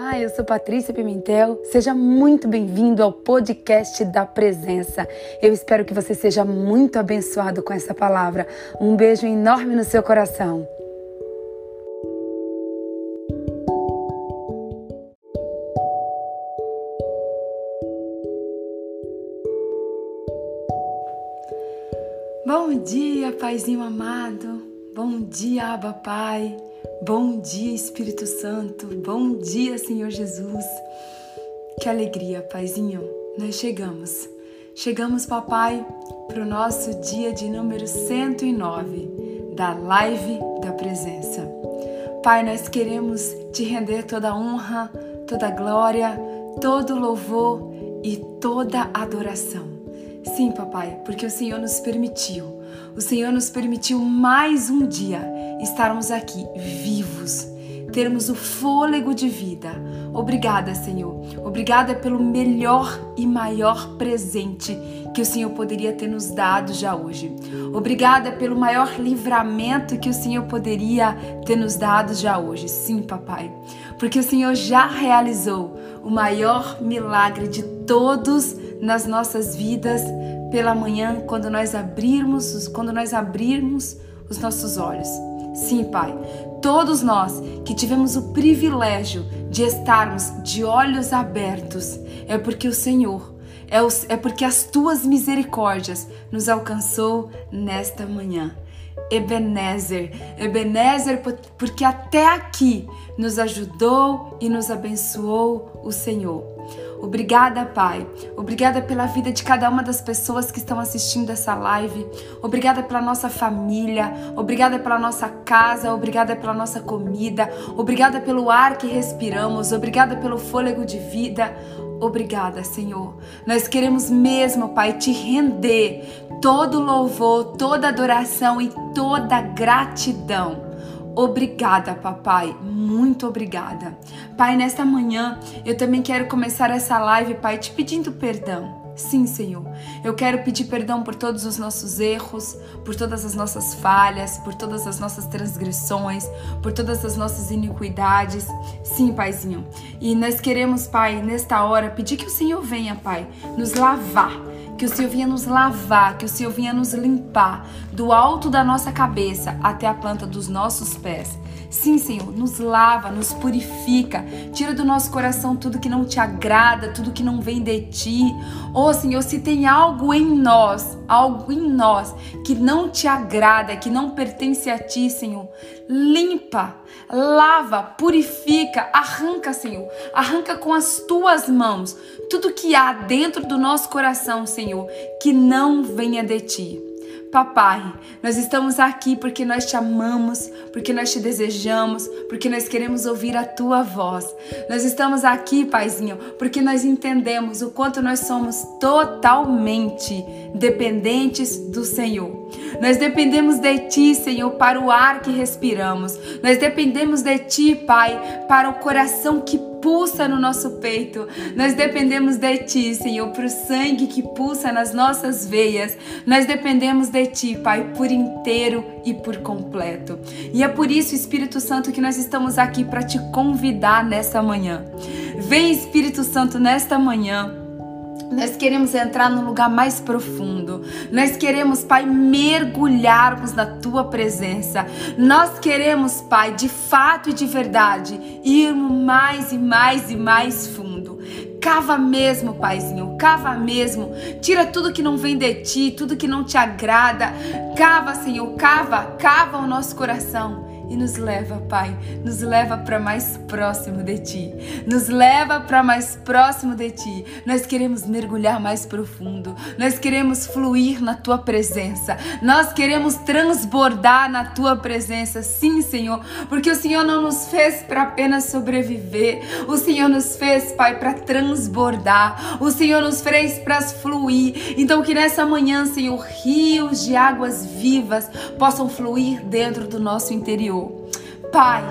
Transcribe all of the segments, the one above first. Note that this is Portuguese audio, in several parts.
Olá, eu sou Patrícia Pimentel. Seja muito bem-vindo ao podcast da Presença. Eu espero que você seja muito abençoado com essa palavra. Um beijo enorme no seu coração. Bom dia, Paizinho amado. Bom dia, Abba Pai. Bom dia, Espírito Santo. Bom dia, Senhor Jesus. Que alegria, Paizinho. Nós chegamos. Chegamos, Papai, para o nosso dia de número 109 da live da presença. Pai, nós queremos te render toda honra, toda glória, todo o louvor e toda adoração. Sim, papai, porque o Senhor nos permitiu. O Senhor nos permitiu mais um dia estarmos aqui vivos, termos o fôlego de vida. Obrigada, Senhor. Obrigada pelo melhor e maior presente que o Senhor poderia ter nos dado já hoje. Obrigada pelo maior livramento que o Senhor poderia ter nos dado já hoje. Sim, papai. Porque o Senhor já realizou o maior milagre de todos nas nossas vidas pela manhã, quando nós abrirmos, quando nós abrirmos os nossos olhos. Sim, Pai, todos nós que tivemos o privilégio de estarmos de olhos abertos, é porque o Senhor, é, o, é porque as tuas misericórdias nos alcançou nesta manhã. Ebenezer, Ebenezer, porque até aqui nos ajudou e nos abençoou o Senhor. Obrigada, Pai. Obrigada pela vida de cada uma das pessoas que estão assistindo essa live. Obrigada pela nossa família. Obrigada pela nossa casa. Obrigada pela nossa comida. Obrigada pelo ar que respiramos. Obrigada pelo fôlego de vida. Obrigada, Senhor. Nós queremos mesmo, Pai, te render todo louvor, toda adoração e toda gratidão. Obrigada, papai. Muito obrigada. Pai, nesta manhã eu também quero começar essa live, Pai, te pedindo perdão. Sim, Senhor. Eu quero pedir perdão por todos os nossos erros, por todas as nossas falhas, por todas as nossas transgressões, por todas as nossas iniquidades. Sim, Paizinho. E nós queremos, Pai, nesta hora, pedir que o Senhor venha, Pai, nos lavar que o Senhor vinha nos lavar, que o Senhor vinha nos limpar do alto da nossa cabeça até a planta dos nossos pés. Sim, Senhor, nos lava, nos purifica, tira do nosso coração tudo que não te agrada, tudo que não vem de ti. Oh, Senhor, se tem algo em nós, algo em nós que não te agrada, que não pertence a ti, Senhor, limpa, lava, purifica, arranca, Senhor, arranca com as tuas mãos tudo que há dentro do nosso coração, Senhor, que não venha de ti. Papai, nós estamos aqui porque nós te amamos, porque nós te desejamos, porque nós queremos ouvir a tua voz. Nós estamos aqui, Paizinho, porque nós entendemos o quanto nós somos totalmente dependentes do Senhor. Nós dependemos de ti, Senhor, para o ar que respiramos. Nós dependemos de ti, Pai, para o coração que pulsa no nosso peito. Nós dependemos de Ti, Senhor, para o sangue que pulsa nas nossas veias. Nós dependemos de Ti, Pai, por inteiro e por completo. E é por isso, Espírito Santo, que nós estamos aqui para te convidar nessa manhã. Vem, Espírito Santo, nesta manhã. Nós queremos entrar no lugar mais profundo. Nós queremos, Pai, mergulharmos na tua presença. Nós queremos, Pai, de fato e de verdade, irmos mais e mais e mais fundo. Cava mesmo, Paizinho, cava mesmo. Tira tudo que não vem de ti, tudo que não te agrada. Cava, Senhor, cava, cava o nosso coração e nos leva, Pai, nos leva para mais próximo de Ti, nos leva para mais próximo de Ti. Nós queremos mergulhar mais profundo, nós queremos fluir na Tua presença, nós queremos transbordar na Tua presença, sim, Senhor, porque o Senhor não nos fez para apenas sobreviver, o Senhor nos fez, Pai, para transbordar, o Senhor nos fez para fluir. Então, que nessa manhã, Senhor, rios de águas vivas possam fluir dentro do nosso interior. Pai,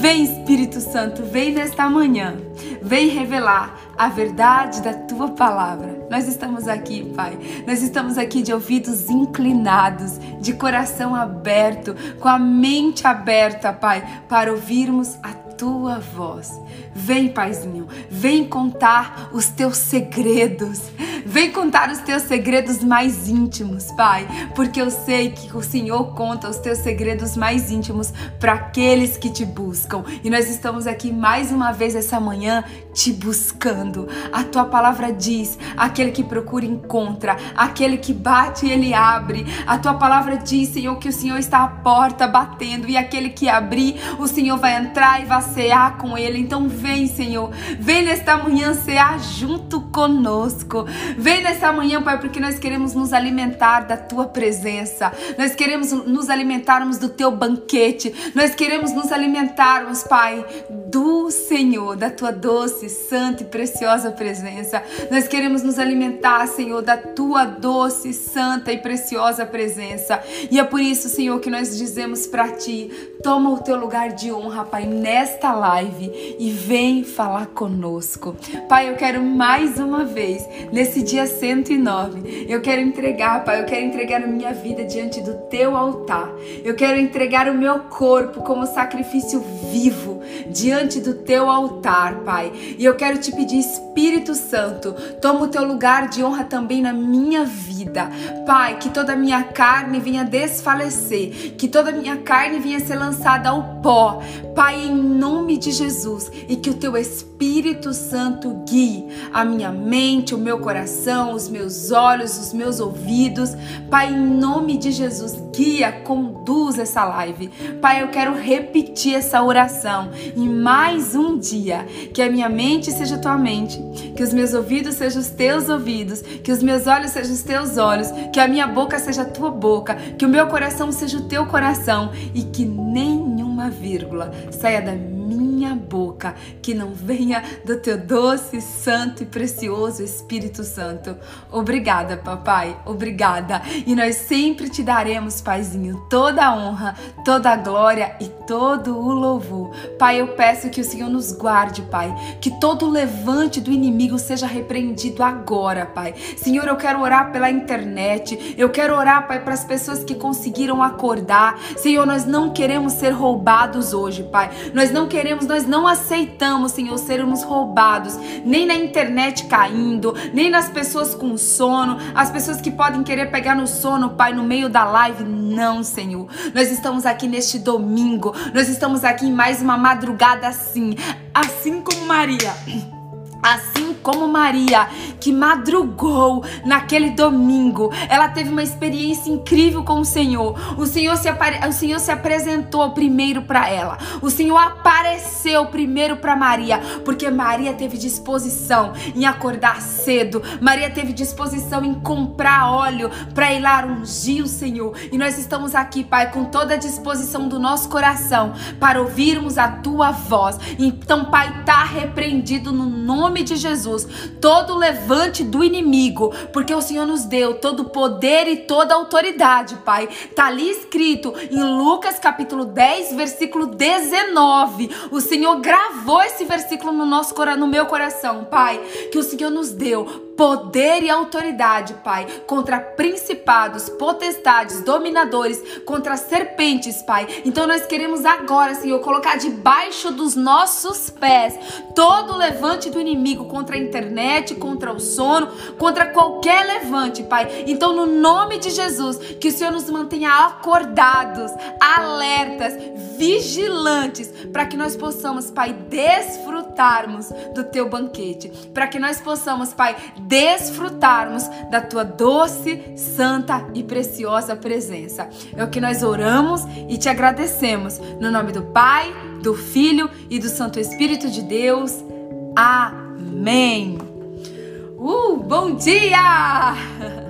vem Espírito Santo, vem nesta manhã, vem revelar a verdade da tua palavra. Nós estamos aqui, Pai, nós estamos aqui de ouvidos inclinados, de coração aberto, com a mente aberta, Pai, para ouvirmos a tua voz. Vem, Paizinho, vem contar os teus segredos. Vem contar os teus segredos mais íntimos, Pai, porque eu sei que o Senhor conta os teus segredos mais íntimos para aqueles que te buscam. E nós estamos aqui mais uma vez essa manhã te buscando. A tua palavra diz: aquele que procura encontra, aquele que bate ele abre. A tua palavra diz, Senhor, que o Senhor está à porta batendo e aquele que abrir, o Senhor vai entrar e vai cear com ele. Então vem, Senhor, vem nesta manhã cear junto conosco. Vem nessa manhã, Pai, porque nós queremos nos alimentar da tua presença. Nós queremos nos alimentarmos do teu banquete. Nós queremos nos alimentarmos, Pai, do Senhor, da tua doce, santa e preciosa presença. Nós queremos nos alimentar, Senhor, da tua doce, santa e preciosa presença. E é por isso, Senhor, que nós dizemos para ti: toma o teu lugar de honra, Pai, nesta live e vem falar conosco. Pai, eu quero mais uma vez, nesse dia 109, eu quero entregar, Pai, eu quero entregar a minha vida diante do teu altar. Eu quero entregar o meu corpo como sacrifício vivo diante do teu altar, Pai. E eu quero te pedir, Espírito Santo, toma o teu lugar de honra também na minha vida. Pai, que toda a minha carne venha desfalecer, que toda a minha carne venha ser lançada ao pó. Pai, em nome de Jesus, e que o teu Espírito Santo guie a minha mente, o meu coração, os meus olhos, os meus ouvidos. Pai, em nome de Jesus, guia, conduz essa live. Pai, eu quero repetir essa oração em mais um dia. Que a minha mente seja tua mente, que os meus ouvidos sejam os teus ouvidos, que os meus olhos sejam os teus olhos, que a minha boca seja a tua boca, que o meu coração seja o teu coração e que nenhuma vírgula saia da minha boca, que não venha do teu doce, santo e precioso Espírito Santo. Obrigada, papai, obrigada. E nós sempre te daremos, paizinho, toda a honra, toda a glória e todo o louvor. Pai, eu peço que o Senhor nos guarde, pai, que todo levante do inimigo seja repreendido agora, pai. Senhor, eu quero orar pela internet, eu quero orar, pai, para as pessoas que conseguiram acordar. Senhor, nós não queremos ser roubados hoje, pai. Nós não queremos, nós não aceitamos, Senhor, sermos roubados, nem na internet caindo, nem nas pessoas com sono, as pessoas que podem querer pegar no sono, Pai, no meio da live. Não, Senhor. Nós estamos aqui neste domingo, nós estamos aqui em mais uma madrugada assim, assim como Maria. Assim como Maria, que madrugou naquele domingo, ela teve uma experiência incrível com o Senhor. O Senhor se, apare... o Senhor se apresentou primeiro para ela. O Senhor apareceu primeiro para Maria, porque Maria teve disposição em acordar cedo. Maria teve disposição em comprar óleo para ir lá ungir o Senhor. E nós estamos aqui, Pai, com toda a disposição do nosso coração para ouvirmos a tua voz. Então, Pai, tá repreendido no nome de Jesus Jesus, todo levante do inimigo, porque o Senhor nos deu todo o poder e toda a autoridade, Pai. Tá ali escrito em Lucas capítulo 10, versículo 19. O Senhor gravou esse versículo no nosso no meu coração, Pai, que o Senhor nos deu poder e autoridade, Pai, contra principados, potestades, dominadores, contra serpentes, Pai. Então nós queremos agora, Senhor, colocar debaixo dos nossos pés todo o levante do inimigo contra a internet, contra o sono, contra qualquer levante, Pai. Então, no nome de Jesus, que o Senhor nos mantenha acordados, alertas, vigilantes, para que nós possamos, Pai, desfrutarmos do teu banquete, para que nós possamos, Pai, desfrutarmos da tua doce, santa e preciosa presença. É o que nós oramos e te agradecemos. No nome do Pai, do Filho e do Santo Espírito de Deus. Amém. Uh, bom dia!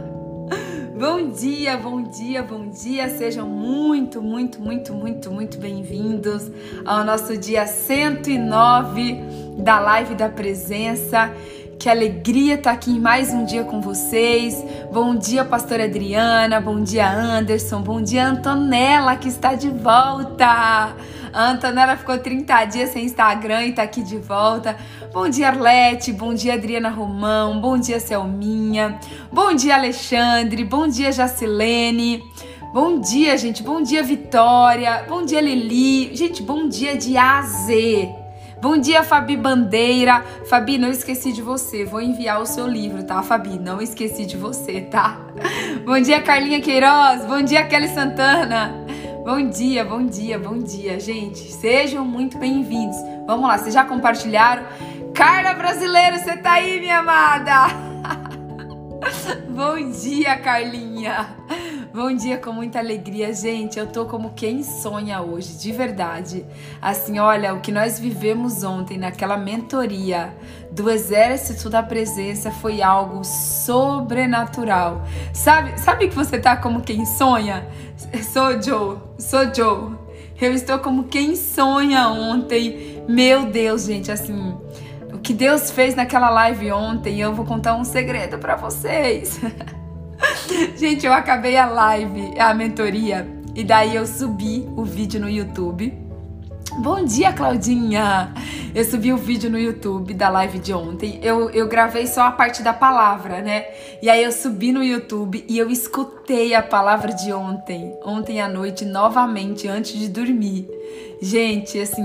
Bom dia, bom dia, bom dia. Sejam muito, muito, muito, muito, muito bem-vindos ao nosso dia 109 da Live da Presença. Que alegria estar aqui mais um dia com vocês. Bom dia, pastora Adriana. Bom dia, Anderson. Bom dia, Antonella, que está de volta. A Antonella ficou 30 dias sem Instagram e está aqui de volta. Bom dia, Arlete. Bom dia, Adriana Romão. Bom dia, Selminha. Bom dia, Alexandre. Bom dia, Jacilene. Bom dia, gente. Bom dia, Vitória. Bom dia, Lili. Gente, bom dia de A a Z. Bom dia, Fabi Bandeira. Fabi, não esqueci de você. Vou enviar o seu livro, tá, Fabi? Não esqueci de você, tá? Bom dia, Carlinha Queiroz. Bom dia, Kelly Santana. Bom dia, bom dia, bom dia, gente. Sejam muito bem-vindos. Vamos lá, vocês já compartilharam? Carla Brasileiro, você tá aí, minha amada? bom dia, Carlinha. Bom dia com muita alegria, gente. Eu tô como quem sonha hoje, de verdade. Assim, olha, o que nós vivemos ontem naquela mentoria do Exército da Presença foi algo sobrenatural. Sabe, sabe que você tá como quem sonha? Sou Joe, sou Joe. Eu estou como quem sonha ontem. Meu Deus, gente, assim, que Deus fez naquela live ontem, eu vou contar um segredo para vocês. Gente, eu acabei a live, a mentoria, e daí eu subi o vídeo no YouTube. Bom dia, Claudinha! Eu subi o vídeo no YouTube da live de ontem. Eu, eu gravei só a parte da palavra, né? E aí eu subi no YouTube e eu escutei a palavra de ontem, ontem à noite, novamente, antes de dormir. Gente, assim,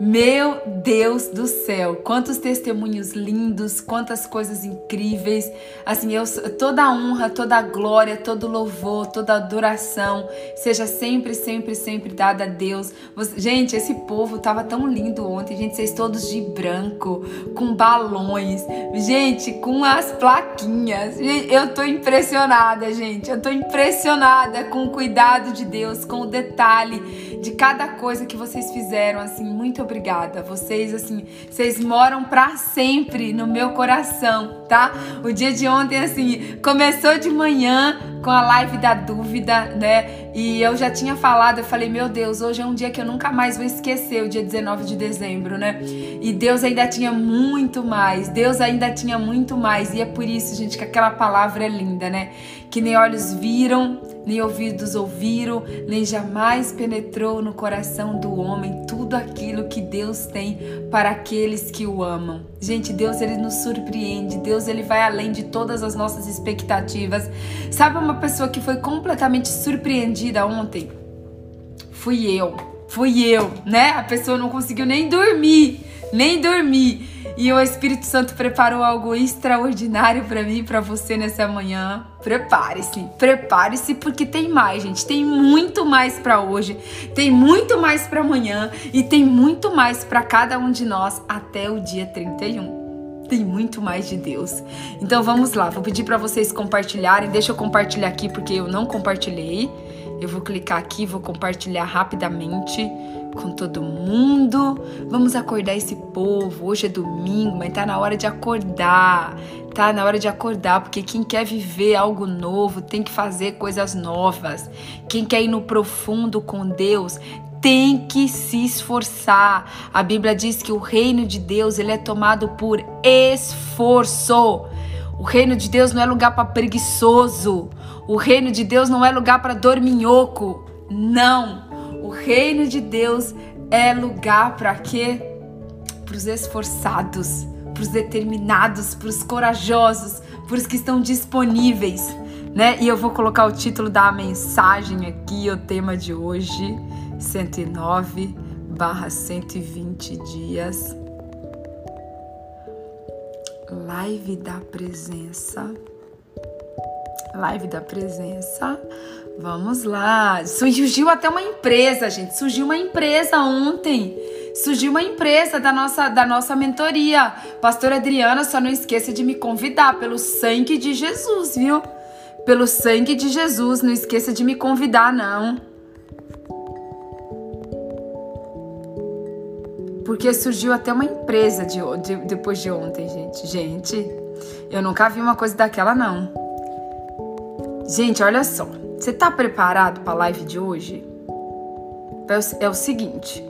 meu Deus do céu, quantos testemunhos lindos, quantas coisas incríveis. Assim, eu toda a honra, toda a glória, todo louvor, toda adoração seja sempre, sempre, sempre dada a Deus. Gente, esse povo tava tão lindo ontem, gente, vocês todos de branco, com balões, gente, com as plaquinhas. Eu tô impressionada, gente. Eu tô impressionada com o cuidado de Deus, com o detalhe de cada coisa que vocês fizeram, assim, muito obrigada. Vocês, assim, vocês moram para sempre no meu coração, tá? O dia de ontem, assim, começou de manhã com a live da dúvida, né? E eu já tinha falado, eu falei, meu Deus, hoje é um dia que eu nunca mais vou esquecer, o dia 19 de dezembro, né? E Deus ainda tinha muito mais, Deus ainda tinha muito mais. E é por isso, gente, que aquela palavra é linda, né? Que nem olhos viram, nem ouvidos ouviram, nem jamais penetrou no coração do homem tudo aquilo que Deus tem para aqueles que o amam. Gente, Deus ele nos surpreende, Deus ele vai além de todas as nossas expectativas. Sabe uma pessoa que foi completamente surpreendida ontem? Fui eu. Fui eu, né? A pessoa não conseguiu nem dormir, nem dormir. E o Espírito Santo preparou algo extraordinário para mim e para você nessa manhã. Prepare-se, prepare-se porque tem mais, gente. Tem muito mais para hoje, tem muito mais para amanhã e tem muito mais para cada um de nós até o dia 31 tem muito mais de Deus. Então vamos lá, vou pedir para vocês compartilharem. Deixa eu compartilhar aqui porque eu não compartilhei. Eu vou clicar aqui, vou compartilhar rapidamente com todo mundo. Vamos acordar esse povo. Hoje é domingo, mas tá na hora de acordar. Tá na hora de acordar, porque quem quer viver algo novo tem que fazer coisas novas. Quem quer ir no profundo com Deus tem que se esforçar. A Bíblia diz que o reino de Deus ele é tomado por esforço. O reino de Deus não é lugar para preguiçoso. O reino de Deus não é lugar para dorminhoco. Não. Reino de Deus é lugar para quê? Para os esforçados, para os determinados, para os corajosos, para os que estão disponíveis, né? E eu vou colocar o título da mensagem aqui, o tema de hoje, 109 barra 120 dias. Live da presença. Live da presença Vamos lá. Surgiu até uma empresa, gente. Surgiu uma empresa ontem. Surgiu uma empresa da nossa, da nossa mentoria. Pastora Adriana, só não esqueça de me convidar pelo sangue de Jesus, viu? Pelo sangue de Jesus, não esqueça de me convidar, não. Porque surgiu até uma empresa de, de, depois de ontem, gente. Gente, eu nunca vi uma coisa daquela, não. Gente, olha só. Você está preparado para a live de hoje? É o seguinte.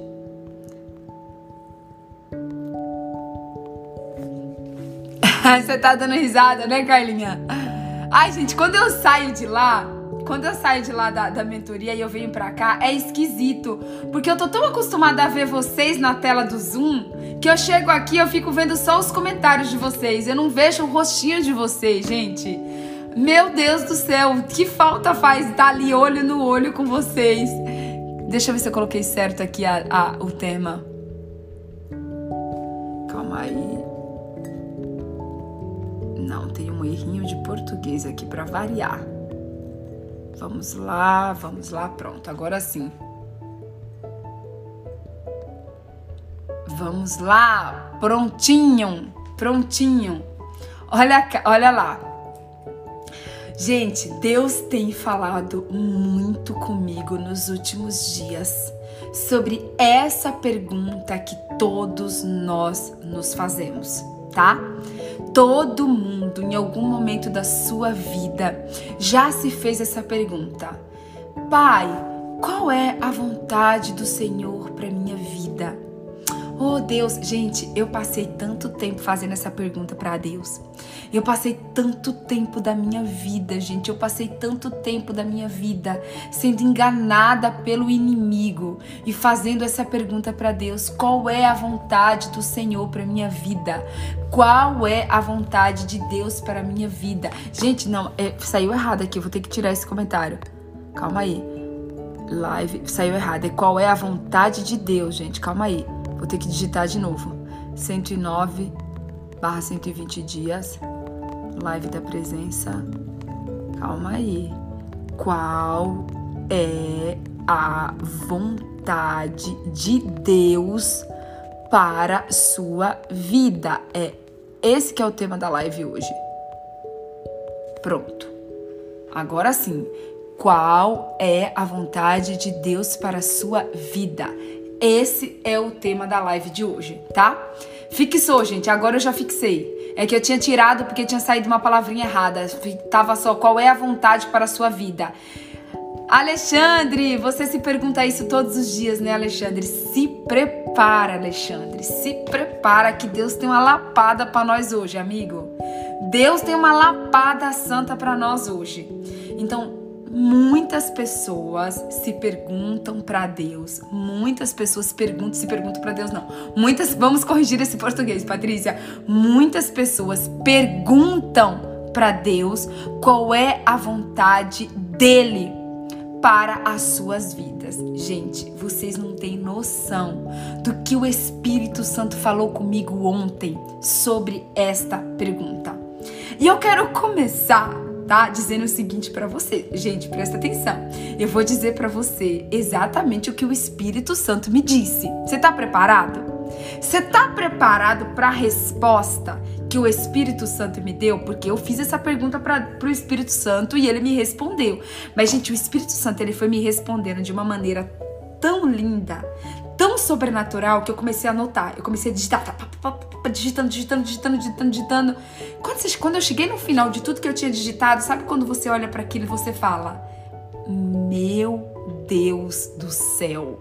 Você tá dando risada, né, Carlinha? Ai, gente, quando eu saio de lá, quando eu saio de lá da, da mentoria e eu venho pra cá, é esquisito. Porque eu tô tão acostumada a ver vocês na tela do Zoom que eu chego aqui eu fico vendo só os comentários de vocês. Eu não vejo o rostinho de vocês, gente. Meu Deus do céu, que falta faz estar ali olho no olho com vocês. Deixa eu ver se eu coloquei certo aqui a, a, o tema. Calma aí. Não, tem um errinho de português aqui para variar. Vamos lá, vamos lá, pronto. Agora sim. Vamos lá, prontinho, prontinho. Olha, olha lá. Gente, Deus tem falado muito comigo nos últimos dias sobre essa pergunta que todos nós nos fazemos, tá? Todo mundo, em algum momento da sua vida, já se fez essa pergunta: Pai, qual é a vontade do Senhor para minha vida? Oh Deus, gente, eu passei tanto tempo fazendo essa pergunta para Deus. Eu passei tanto tempo da minha vida, gente. Eu passei tanto tempo da minha vida sendo enganada pelo inimigo e fazendo essa pergunta para Deus: qual é a vontade do Senhor para minha vida? Qual é a vontade de Deus para minha vida? Gente, não, é, saiu errado aqui. Eu vou ter que tirar esse comentário. Calma aí. Live saiu errado. É qual é a vontade de Deus, gente? Calma aí. Vou ter que digitar de novo. 109 barra 120 dias. Live da presença. Calma aí. Qual é a vontade de Deus para sua vida? É esse que é o tema da live hoje. Pronto. Agora sim, qual é a vontade de Deus para sua vida? Esse é o tema da live de hoje, tá? Fixou, gente. Agora eu já fixei. É que eu tinha tirado porque tinha saído uma palavrinha errada. Tava só qual é a vontade para a sua vida. Alexandre, você se pergunta isso todos os dias, né, Alexandre? Se prepara, Alexandre. Se prepara que Deus tem uma lapada para nós hoje, amigo. Deus tem uma lapada santa para nós hoje. Então, Muitas pessoas se perguntam para Deus. Muitas pessoas perguntam, se perguntam para Deus, não. Muitas, vamos corrigir esse português, Patrícia. Muitas pessoas perguntam para Deus qual é a vontade dele para as suas vidas. Gente, vocês não têm noção do que o Espírito Santo falou comigo ontem sobre esta pergunta. E eu quero começar tá? Dizendo o seguinte para você. Gente, presta atenção. Eu vou dizer para você exatamente o que o Espírito Santo me disse. Você tá preparado? Você tá preparado para a resposta que o Espírito Santo me deu? Porque eu fiz essa pergunta para o Espírito Santo e ele me respondeu. Mas gente, o Espírito Santo ele foi me respondendo de uma maneira tão linda, tão sobrenatural que eu comecei a anotar. Eu comecei a digitar, tá, tá, tá, digitando, digitando, digitando, digitando, digitando. Quando, você, quando eu cheguei no final de tudo que eu tinha digitado, sabe quando você olha para aquilo e você fala: Meu Deus do céu.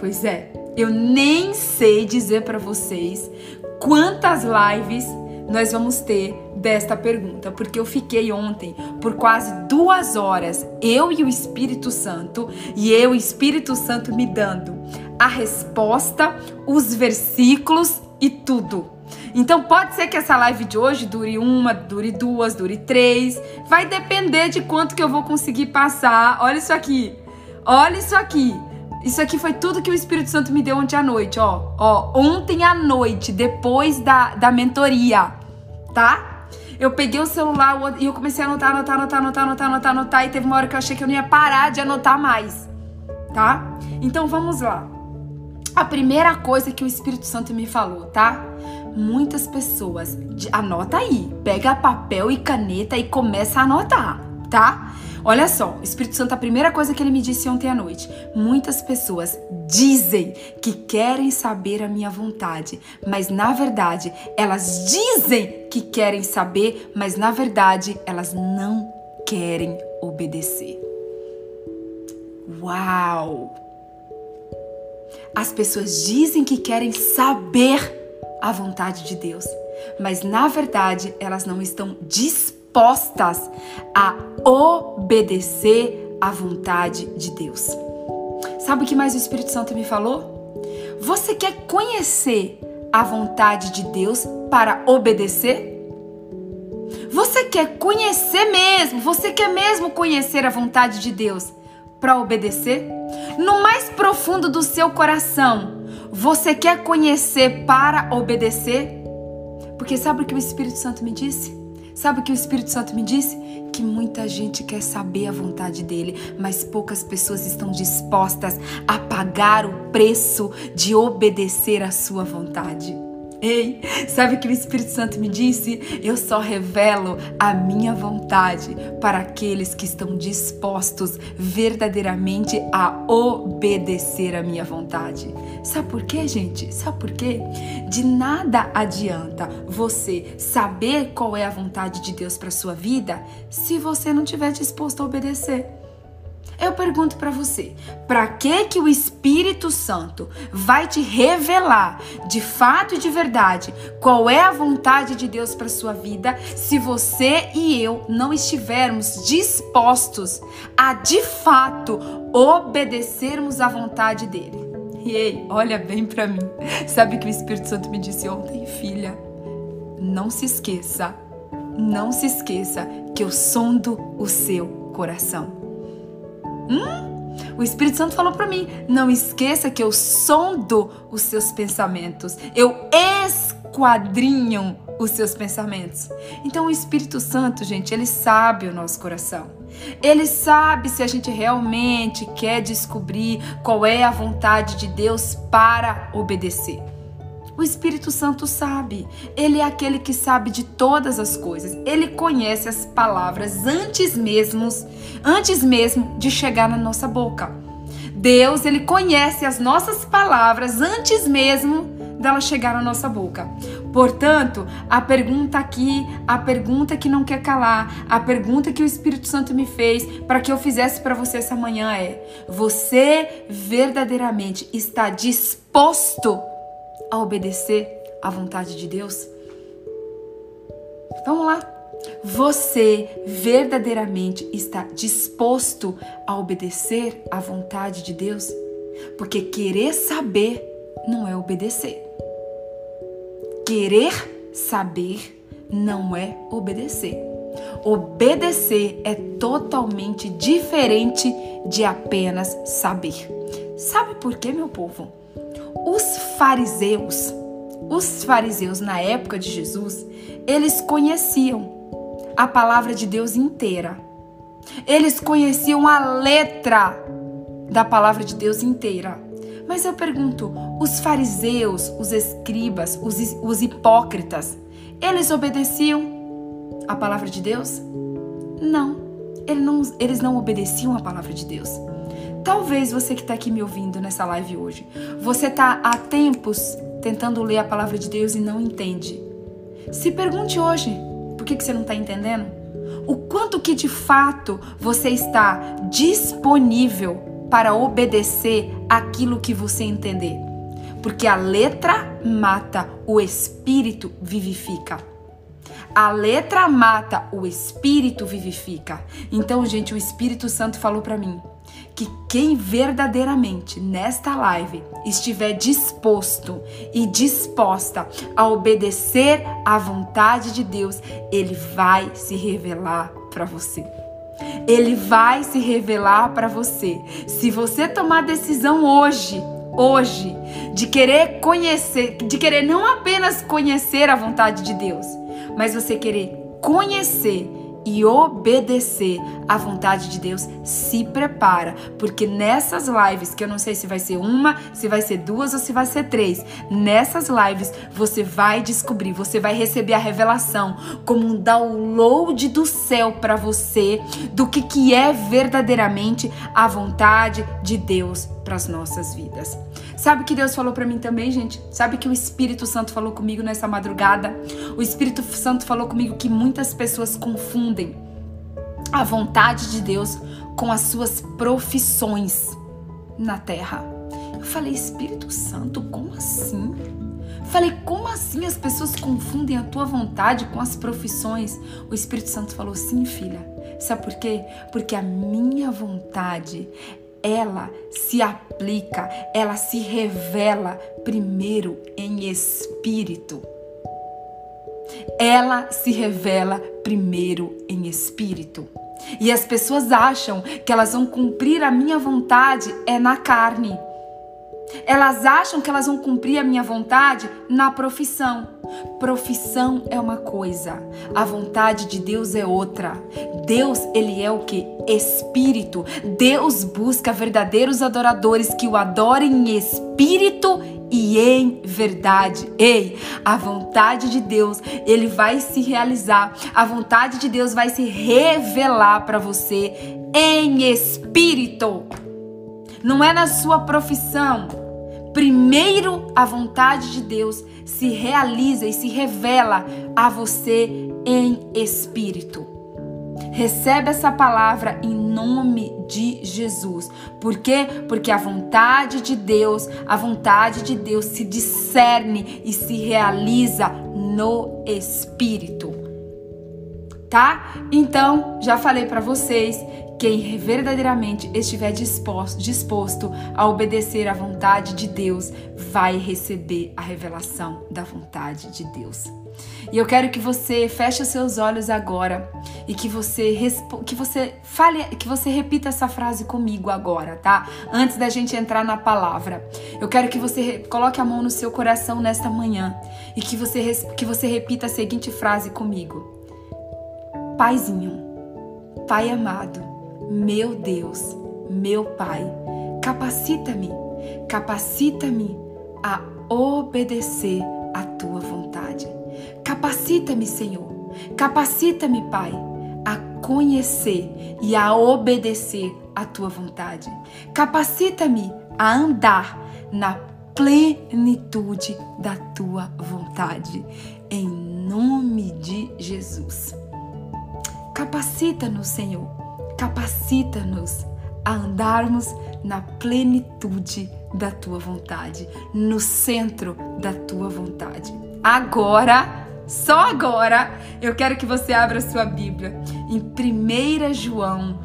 Pois é, eu nem sei dizer para vocês quantas lives nós vamos ter desta pergunta, porque eu fiquei ontem por quase duas horas, eu e o Espírito Santo, e eu e o Espírito Santo me dando a resposta, os versículos e tudo. Então pode ser que essa live de hoje dure uma, dure duas, dure três. Vai depender de quanto que eu vou conseguir passar. Olha isso aqui. Olha isso aqui. Isso aqui foi tudo que o Espírito Santo me deu ontem à noite, ó. Ó, ontem à noite, depois da, da mentoria tá? Eu peguei o celular e eu comecei a anotar, anotar, anotar, anotar, anotar, anotar, anotar, e teve uma hora que eu achei que eu não ia parar de anotar mais, tá? Então vamos lá. A primeira coisa que o Espírito Santo me falou, tá? Muitas pessoas, anota aí, pega papel e caneta e começa a anotar, tá? Olha só, o Espírito Santo, a primeira coisa que ele me disse ontem à noite: muitas pessoas dizem que querem saber a minha vontade, mas na verdade elas dizem que querem saber, mas na verdade elas não querem obedecer. Uau! As pessoas dizem que querem saber a vontade de Deus, mas na verdade elas não estão dispostas dispostas a obedecer à vontade de Deus. Sabe o que mais o Espírito Santo me falou? Você quer conhecer a vontade de Deus para obedecer? Você quer conhecer mesmo? Você quer mesmo conhecer a vontade de Deus para obedecer? No mais profundo do seu coração, você quer conhecer para obedecer? Porque sabe o que o Espírito Santo me disse? Sabe o que o Espírito Santo me disse? Que muita gente quer saber a vontade dele, mas poucas pessoas estão dispostas a pagar o preço de obedecer à sua vontade. Ei, sabe o que o Espírito Santo me disse? Eu só revelo a minha vontade para aqueles que estão dispostos verdadeiramente a obedecer a minha vontade. Sabe por quê, gente? Sabe por quê? De nada adianta você saber qual é a vontade de Deus para sua vida se você não estiver disposto a obedecer. Eu pergunto para você, para que que o Espírito Santo vai te revelar de fato e de verdade qual é a vontade de Deus para sua vida, se você e eu não estivermos dispostos a de fato obedecermos à vontade dele? E ei, olha bem para mim. Sabe que o Espírito Santo me disse ontem, filha? Não se esqueça, não se esqueça que eu sondo o seu coração. Hum? O Espírito Santo falou para mim: não esqueça que eu sondo os seus pensamentos, eu esquadrinho os seus pensamentos. Então o Espírito Santo, gente, ele sabe o nosso coração. Ele sabe se a gente realmente quer descobrir qual é a vontade de Deus para obedecer. O Espírito Santo sabe. Ele é aquele que sabe de todas as coisas. Ele conhece as palavras antes mesmo, antes mesmo de chegar na nossa boca. Deus, ele conhece as nossas palavras antes mesmo dela chegar na nossa boca. Portanto, a pergunta aqui, a pergunta que não quer calar, a pergunta que o Espírito Santo me fez para que eu fizesse para você essa manhã é: você verdadeiramente está disposto a obedecer à vontade de Deus? Vamos lá. Você verdadeiramente está disposto a obedecer à vontade de Deus? Porque querer saber não é obedecer. Querer saber não é obedecer. Obedecer é totalmente diferente de apenas saber. Sabe por quê, meu povo? Os fariseus, os fariseus na época de Jesus, eles conheciam a palavra de Deus inteira. Eles conheciam a letra da palavra de Deus inteira. Mas eu pergunto, os fariseus, os escribas, os, os hipócritas, eles obedeciam a palavra de Deus? Não. Eles não, eles não obedeciam a palavra de Deus. Talvez você que está aqui me ouvindo nessa live hoje, você está há tempos tentando ler a palavra de Deus e não entende. Se pergunte hoje, por que, que você não está entendendo? O quanto que de fato você está disponível para obedecer aquilo que você entender. Porque a letra mata, o espírito vivifica. A letra mata, o espírito vivifica. Então, gente, o Espírito Santo falou para mim: que quem verdadeiramente nesta live estiver disposto e disposta a obedecer à vontade de Deus, ele vai se revelar para você. Ele vai se revelar para você. Se você tomar decisão hoje, hoje, de querer conhecer, de querer não apenas conhecer a vontade de Deus, mas você querer conhecer e obedecer à vontade de Deus, se prepara, porque nessas lives, que eu não sei se vai ser uma, se vai ser duas ou se vai ser três, nessas lives você vai descobrir, você vai receber a revelação como um download do céu para você do que, que é verdadeiramente a vontade de Deus para as nossas vidas. Sabe o que Deus falou para mim também, gente? Sabe que o Espírito Santo falou comigo nessa madrugada? O Espírito Santo falou comigo que muitas pessoas confundem a vontade de Deus com as suas profissões na terra. Eu falei, Espírito Santo, como assim? Falei, como assim as pessoas confundem a tua vontade com as profissões? O Espírito Santo falou, sim, filha. Sabe por quê? Porque a minha vontade ela se aplica, ela se revela primeiro em espírito. ela se revela primeiro em espírito. E as pessoas acham que elas vão cumprir a minha vontade é na carne. Elas acham que elas vão cumprir a minha vontade na profissão. Profissão é uma coisa, a vontade de Deus é outra. Deus, ele é o que? Espírito. Deus busca verdadeiros adoradores que o adorem em espírito e em verdade. Ei, a vontade de Deus, ele vai se realizar. A vontade de Deus vai se revelar para você em espírito. Não é na sua profissão. Primeiro, a vontade de Deus se realiza e se revela a você em espírito. Recebe essa palavra em nome de Jesus. Por quê? Porque a vontade de Deus, a vontade de Deus se discerne e se realiza no espírito. Tá? Então, já falei para vocês quem verdadeiramente estiver disposto, disposto a obedecer à vontade de Deus vai receber a revelação da vontade de Deus. E eu quero que você feche os seus olhos agora e que você que você fale, que você repita essa frase comigo agora, tá? Antes da gente entrar na palavra. Eu quero que você coloque a mão no seu coração nesta manhã e que você que você repita a seguinte frase comigo. Paizinho, Pai amado, meu Deus, meu Pai, capacita-me, capacita-me a obedecer a tua vontade. Capacita-me, Senhor, capacita-me, Pai, a conhecer e a obedecer a tua vontade. Capacita-me a andar na plenitude da tua vontade, em nome de Jesus. Capacita-nos, Senhor Capacita-nos a andarmos na plenitude da tua vontade, no centro da tua vontade. Agora, só agora, eu quero que você abra sua Bíblia em 1 João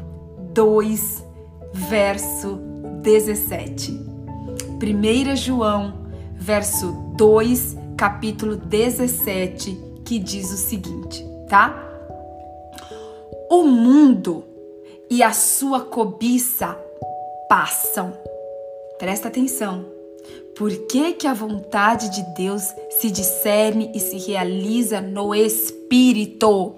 2, verso 17. 1 João, verso 2, capítulo 17, que diz o seguinte, tá? O mundo e a sua cobiça passam. Presta atenção. Por que, que a vontade de Deus se discerne e se realiza no espírito?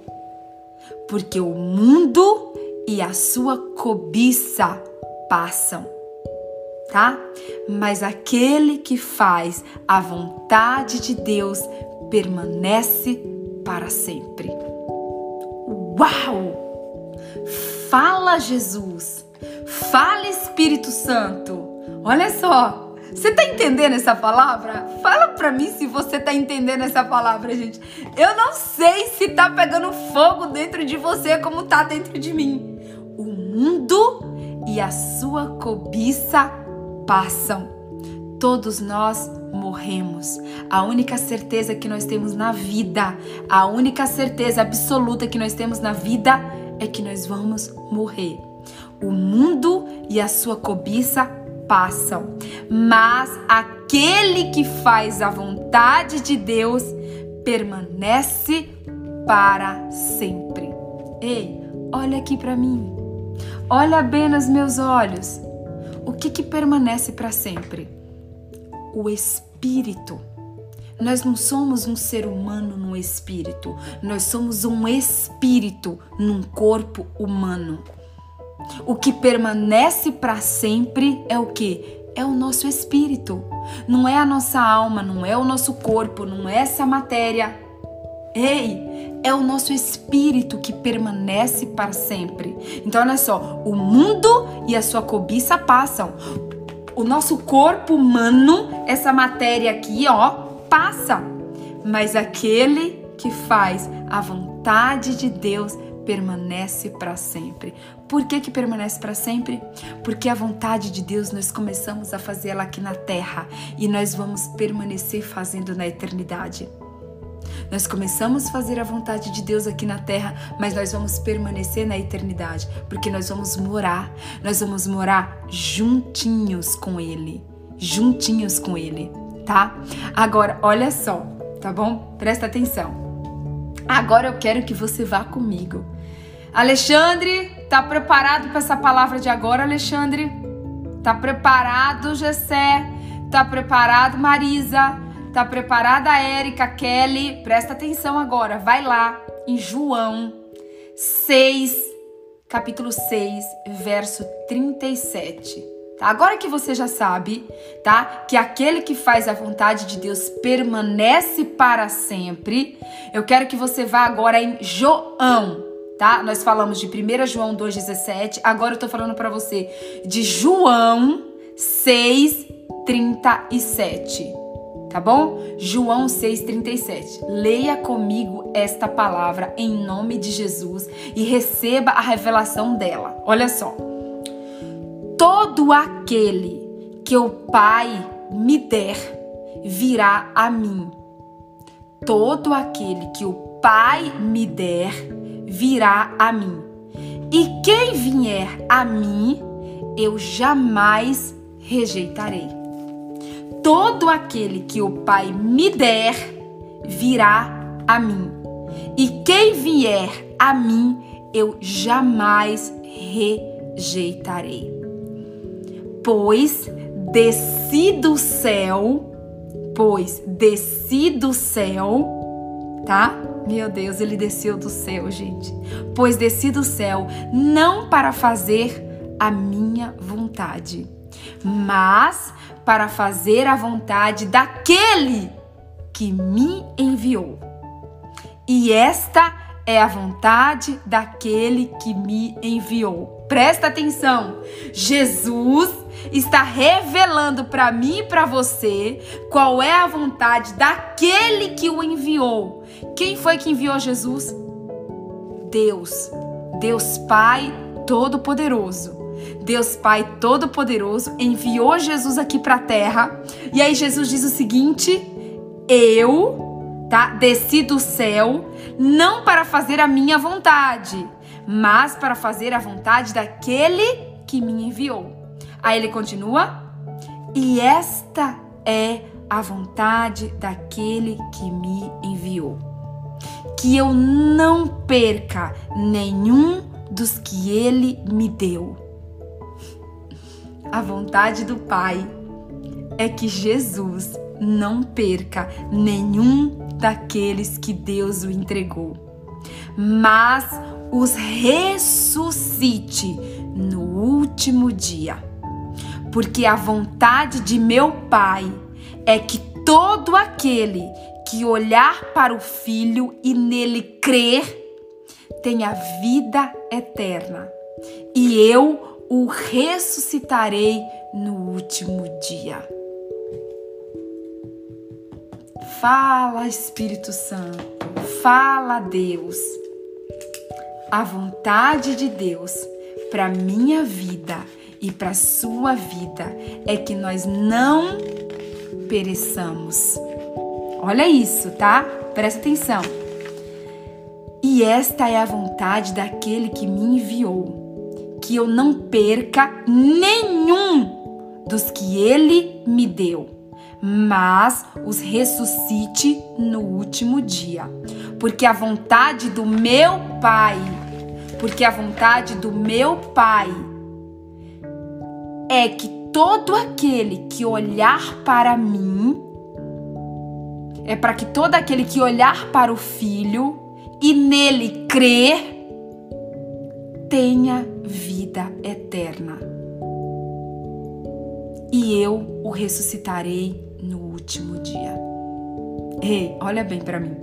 Porque o mundo e a sua cobiça passam, tá? Mas aquele que faz a vontade de Deus permanece para sempre. Uau! Fala, Jesus. Fala, Espírito Santo. Olha só. Você tá entendendo essa palavra? Fala pra mim se você tá entendendo essa palavra, gente. Eu não sei se tá pegando fogo dentro de você como tá dentro de mim. O mundo e a sua cobiça passam. Todos nós morremos. A única certeza que nós temos na vida, a única certeza absoluta que nós temos na vida é que nós vamos morrer. O mundo e a sua cobiça passam, mas aquele que faz a vontade de Deus permanece para sempre. Ei, olha aqui para mim. Olha bem nos meus olhos. O que que permanece para sempre? O espírito nós não somos um ser humano no espírito, nós somos um espírito num corpo humano. O que permanece para sempre é o que? É o nosso espírito. Não é a nossa alma, não é o nosso corpo, não é essa matéria. Ei, é o nosso espírito que permanece para sempre. Então, olha só: o mundo e a sua cobiça passam. O nosso corpo humano, essa matéria aqui, ó, passa, mas aquele que faz a vontade de Deus permanece para sempre. Por que que permanece para sempre? Porque a vontade de Deus nós começamos a fazer ela aqui na terra e nós vamos permanecer fazendo na eternidade. Nós começamos a fazer a vontade de Deus aqui na terra, mas nós vamos permanecer na eternidade, porque nós vamos morar, nós vamos morar juntinhos com Ele, juntinhos com Ele tá? Agora, olha só, tá bom? Presta atenção. Agora eu quero que você vá comigo. Alexandre, tá preparado para essa palavra de agora, Alexandre? Tá preparado, Gessé? Tá preparado, Marisa? Tá preparada, Érica, Kelly? Presta atenção agora, vai lá em João 6, capítulo 6, verso 37. Agora que você já sabe, tá? Que aquele que faz a vontade de Deus permanece para sempre. Eu quero que você vá agora em João, tá? Nós falamos de 1 João 2:17, agora eu tô falando para você de João 6:37 tá bom? João 6,37. Leia comigo esta palavra em nome de Jesus e receba a revelação dela. Olha só. Todo aquele que o Pai me der virá a mim. Todo aquele que o Pai me der virá a mim. E quem vier a mim, eu jamais rejeitarei todo aquele que o Pai me der virá a mim. E quem vier a mim, eu jamais rejeitarei. Pois desci do céu, pois desci do céu, tá? Meu Deus, ele desceu do céu, gente. Pois desci do céu não para fazer a minha vontade, mas para fazer a vontade daquele que me enviou. E esta é a vontade daquele que me enviou. Presta atenção. Jesus está revelando para mim e para você qual é a vontade daquele que o enviou. Quem foi que enviou Jesus? Deus. Deus Pai Todo-Poderoso. Deus Pai Todo-Poderoso enviou Jesus aqui para a terra. E aí Jesus diz o seguinte: Eu, tá, desci do céu não para fazer a minha vontade, mas para fazer a vontade daquele que me enviou. Aí ele continua: E esta é a vontade daquele que me enviou. Que eu não perca nenhum dos que ele me deu a vontade do Pai é que Jesus não perca nenhum daqueles que Deus o entregou, mas os ressuscite no último dia. Porque a vontade de meu Pai é que todo aquele que olhar para o Filho e nele crer tenha vida eterna. E eu o ressuscitarei no último dia. Fala, Espírito Santo, fala, Deus. A vontade de Deus para minha vida e para sua vida é que nós não pereçamos. Olha isso, tá? Presta atenção. E esta é a vontade daquele que me enviou que eu não perca nenhum dos que ele me deu, mas os ressuscite no último dia. Porque a vontade do meu Pai, porque a vontade do meu Pai é que todo aquele que olhar para mim, é para que todo aquele que olhar para o Filho e nele crer, tenha vida eterna. E eu o ressuscitarei no último dia. Ei, olha bem para mim.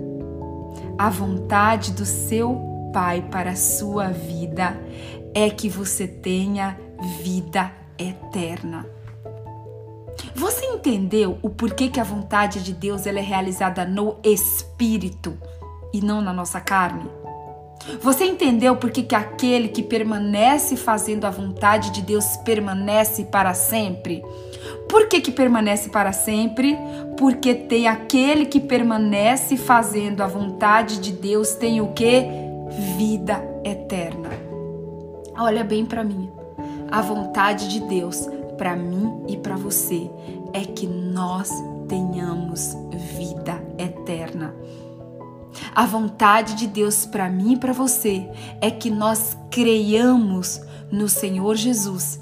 A vontade do seu Pai para a sua vida é que você tenha vida eterna. Você entendeu o porquê que a vontade de Deus ela é realizada no espírito e não na nossa carne? Você entendeu por que, que aquele que permanece fazendo a vontade de Deus permanece para sempre? Por que, que permanece para sempre? Porque tem aquele que permanece fazendo a vontade de Deus tem o que? Vida eterna. Olha bem para mim. A vontade de Deus para mim e para você é que nós tenhamos vida eterna. A vontade de Deus para mim e para você é que nós creiamos no Senhor Jesus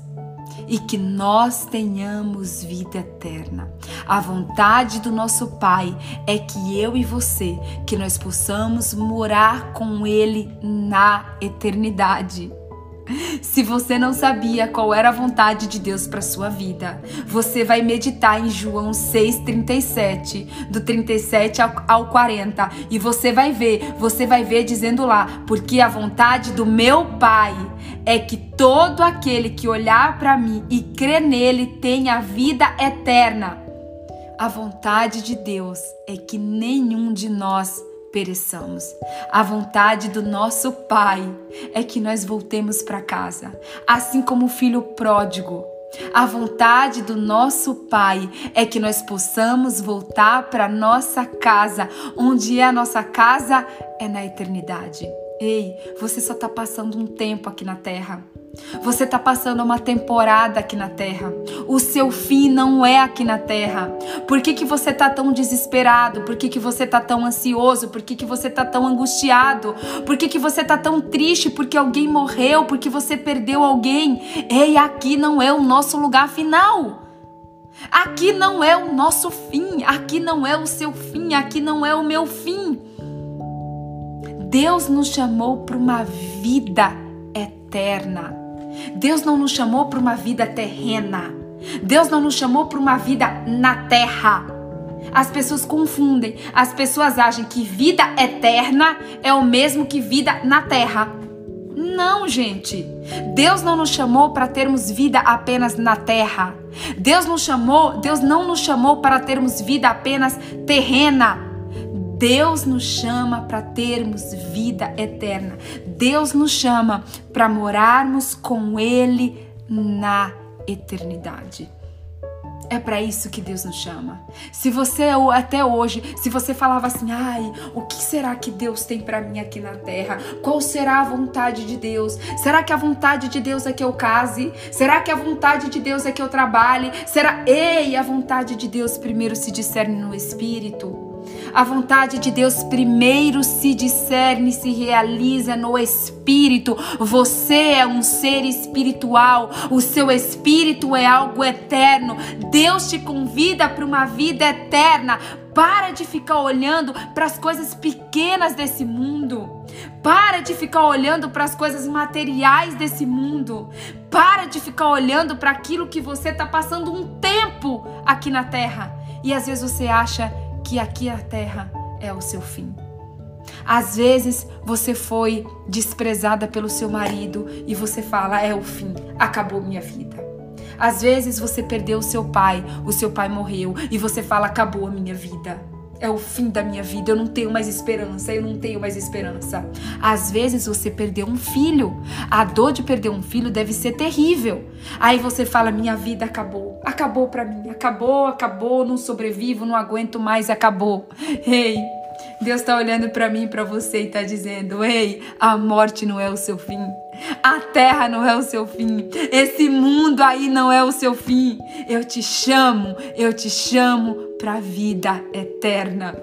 e que nós tenhamos vida eterna. A vontade do nosso Pai é que eu e você, que nós possamos morar com Ele na eternidade. Se você não sabia qual era a vontade de Deus para sua vida, você vai meditar em João 6:37, do 37 ao 40, e você vai ver, você vai ver dizendo lá, porque a vontade do meu Pai é que todo aquele que olhar para mim e crer nele tenha vida eterna. A vontade de Deus é que nenhum de nós pereçamos. A vontade do nosso Pai é que nós voltemos para casa, assim como o filho pródigo. A vontade do nosso Pai é que nós possamos voltar para nossa casa, onde é a nossa casa é na eternidade. Ei, você só está passando um tempo aqui na terra. Você está passando uma temporada aqui na terra. O seu fim não é aqui na terra. Por que, que você está tão desesperado? Por que, que você está tão ansioso? Por que, que você está tão angustiado? Por que, que você está tão triste porque alguém morreu? Porque você perdeu alguém? Ei, aqui não é o nosso lugar final. Aqui não é o nosso fim. Aqui não é o seu fim. Aqui não é o meu fim. Deus nos chamou para uma vida eterna. Deus não nos chamou para uma vida terrena. Deus não nos chamou para uma vida na terra. As pessoas confundem. As pessoas acham que vida eterna é o mesmo que vida na terra. Não, gente. Deus não nos chamou para termos vida apenas na terra. Deus nos chamou, Deus não nos chamou para termos vida apenas terrena. Deus nos chama para termos vida eterna. Deus nos chama para morarmos com Ele na eternidade. É para isso que Deus nos chama. Se você até hoje, se você falava assim, ai, o que será que Deus tem para mim aqui na terra? Qual será a vontade de Deus? Será que a vontade de Deus é que eu case? Será que a vontade de Deus é que eu trabalhe? Será? Ei, a vontade de Deus primeiro se discerne no espírito. A vontade de Deus primeiro se discerne, se realiza no espírito. Você é um ser espiritual, o seu espírito é algo eterno. Deus te convida para uma vida eterna. Para de ficar olhando para as coisas pequenas desse mundo. Para de ficar olhando para as coisas materiais desse mundo. Para de ficar olhando para aquilo que você está passando um tempo aqui na terra. E às vezes você acha que aqui a terra é o seu fim. Às vezes você foi desprezada pelo seu marido e você fala: é o fim, acabou minha vida. Às vezes você perdeu o seu pai, o seu pai morreu e você fala: acabou a minha vida é o fim da minha vida, eu não tenho mais esperança, eu não tenho mais esperança. Às vezes você perdeu um filho, a dor de perder um filho deve ser terrível. Aí você fala: minha vida acabou, acabou para mim, acabou, acabou, não sobrevivo, não aguento mais, acabou. Ei, Deus está olhando para mim e para você e está dizendo: Ei, a morte não é o seu fim. A terra não é o seu fim. Esse mundo aí não é o seu fim. Eu te chamo, eu te chamo para vida eterna.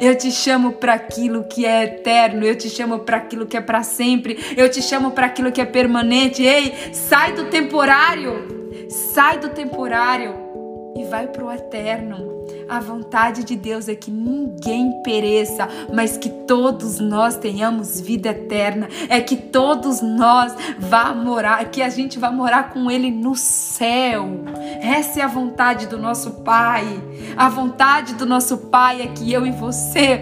Eu te chamo para aquilo que é eterno, eu te chamo para aquilo que é para sempre, eu te chamo para aquilo que é permanente. Ei, sai do temporário. Sai do temporário e vai para o eterno. A vontade de Deus é que ninguém pereça, mas que todos nós tenhamos vida eterna. É que todos nós vá morar, que a gente vá morar com Ele no céu. Essa é a vontade do nosso Pai. A vontade do nosso Pai é que eu e você,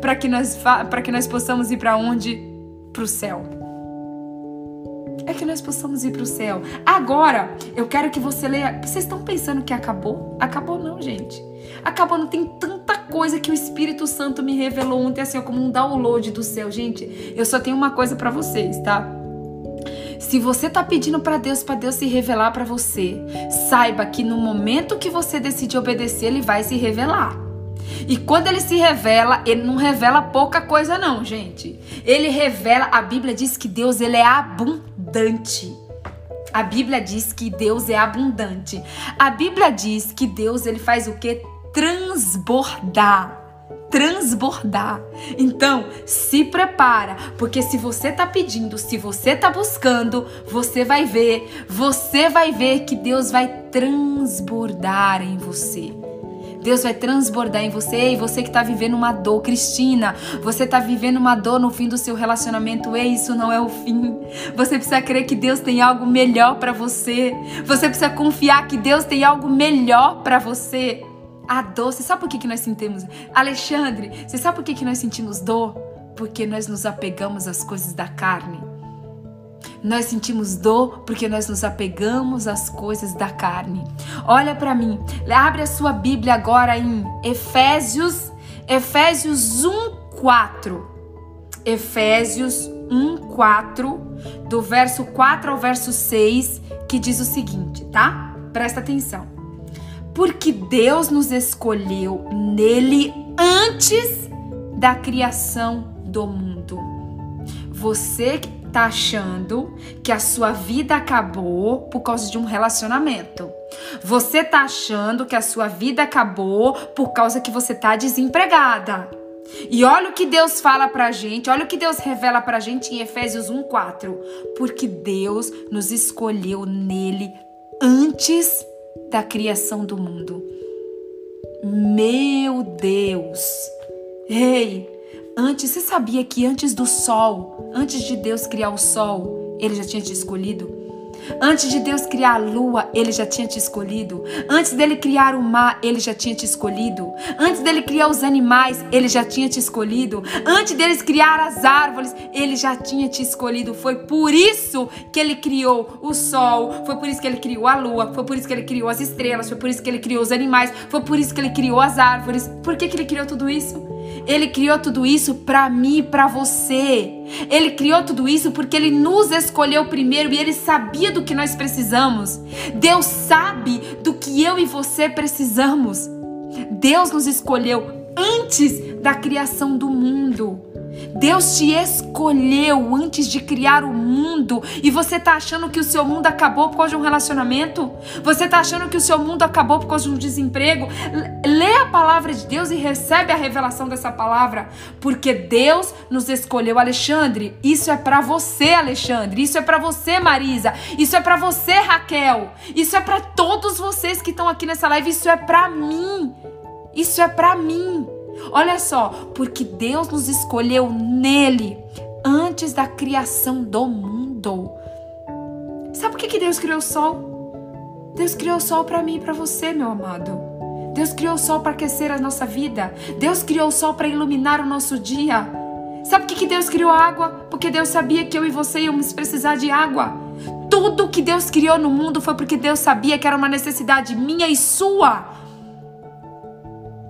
para que nós para que nós possamos ir para onde? Para o céu é que nós possamos ir para o céu. Agora, eu quero que você leia. Vocês estão pensando que acabou? Acabou não, gente. Acabou, não tem tanta coisa que o Espírito Santo me revelou ontem, assim, como um download do céu. Gente, eu só tenho uma coisa para vocês, tá? Se você tá pedindo para Deus, para Deus se revelar para você, saiba que no momento que você decide obedecer, ele vai se revelar. E quando ele se revela, ele não revela pouca coisa não, gente. Ele revela, a Bíblia diz que Deus ele é abundante. A Bíblia diz que Deus é abundante. A Bíblia diz que Deus ele faz o que? Transbordar. transbordar. Então, se prepara, porque se você tá pedindo, se você tá buscando, você vai ver, você vai ver que Deus vai transbordar em você. Deus vai transbordar em você e você que está vivendo uma dor, Cristina, você está vivendo uma dor no fim do seu relacionamento, e isso não é o fim. Você precisa crer que Deus tem algo melhor para você. Você precisa confiar que Deus tem algo melhor para você. A dor, você sabe por que, que nós sentimos? Alexandre, você sabe por que, que nós sentimos dor? Porque nós nos apegamos às coisas da carne. Nós sentimos dor porque nós nos apegamos às coisas da carne. Olha para mim, abre a sua Bíblia agora em Efésios, Efésios 1:4. Efésios 1:4, do verso 4 ao verso 6, que diz o seguinte, tá? Presta atenção porque Deus nos escolheu nele antes da criação do mundo. Você que tá achando que a sua vida acabou por causa de um relacionamento. Você tá achando que a sua vida acabou por causa que você tá desempregada. E olha o que Deus fala pra gente, olha o que Deus revela pra gente em Efésios 1:4, porque Deus nos escolheu nele antes da criação do mundo. Meu Deus! Ei, antes você sabia que antes do sol, antes de Deus criar o sol, ele já tinha te escolhido? Antes de Deus criar a lua, ele já tinha te escolhido. Antes dele criar o mar, ele já tinha te escolhido. Antes dele criar os animais, ele já tinha te escolhido. Antes deles criar as árvores, ele já tinha te escolhido. Foi por isso que ele criou o sol, foi por isso que ele criou a lua, foi por isso que ele criou as estrelas, foi por isso que ele criou os animais, foi por isso que ele criou as árvores. Por que, que ele criou tudo isso? Ele criou tudo isso para mim e para você. Ele criou tudo isso porque ele nos escolheu primeiro e ele sabia do que nós precisamos. Deus sabe do que eu e você precisamos. Deus nos escolheu antes da criação do mundo. Deus te escolheu antes de criar o mundo e você tá achando que o seu mundo acabou por causa de um relacionamento? Você tá achando que o seu mundo acabou por causa de um desemprego? Lê a palavra de Deus e recebe a revelação dessa palavra, porque Deus nos escolheu, Alexandre. Isso é para você, Alexandre. Isso é para você, Marisa. Isso é para você, Raquel. Isso é para todos vocês que estão aqui nessa live. Isso é para mim. Isso é para mim. Olha só, porque Deus nos escolheu nele antes da criação do mundo. Sabe por que, que Deus criou o sol? Deus criou o sol para mim e para você, meu amado. Deus criou o sol para aquecer a nossa vida. Deus criou o sol para iluminar o nosso dia. Sabe por que, que Deus criou a água? Porque Deus sabia que eu e você íamos precisar de água. Tudo que Deus criou no mundo foi porque Deus sabia que era uma necessidade minha e sua.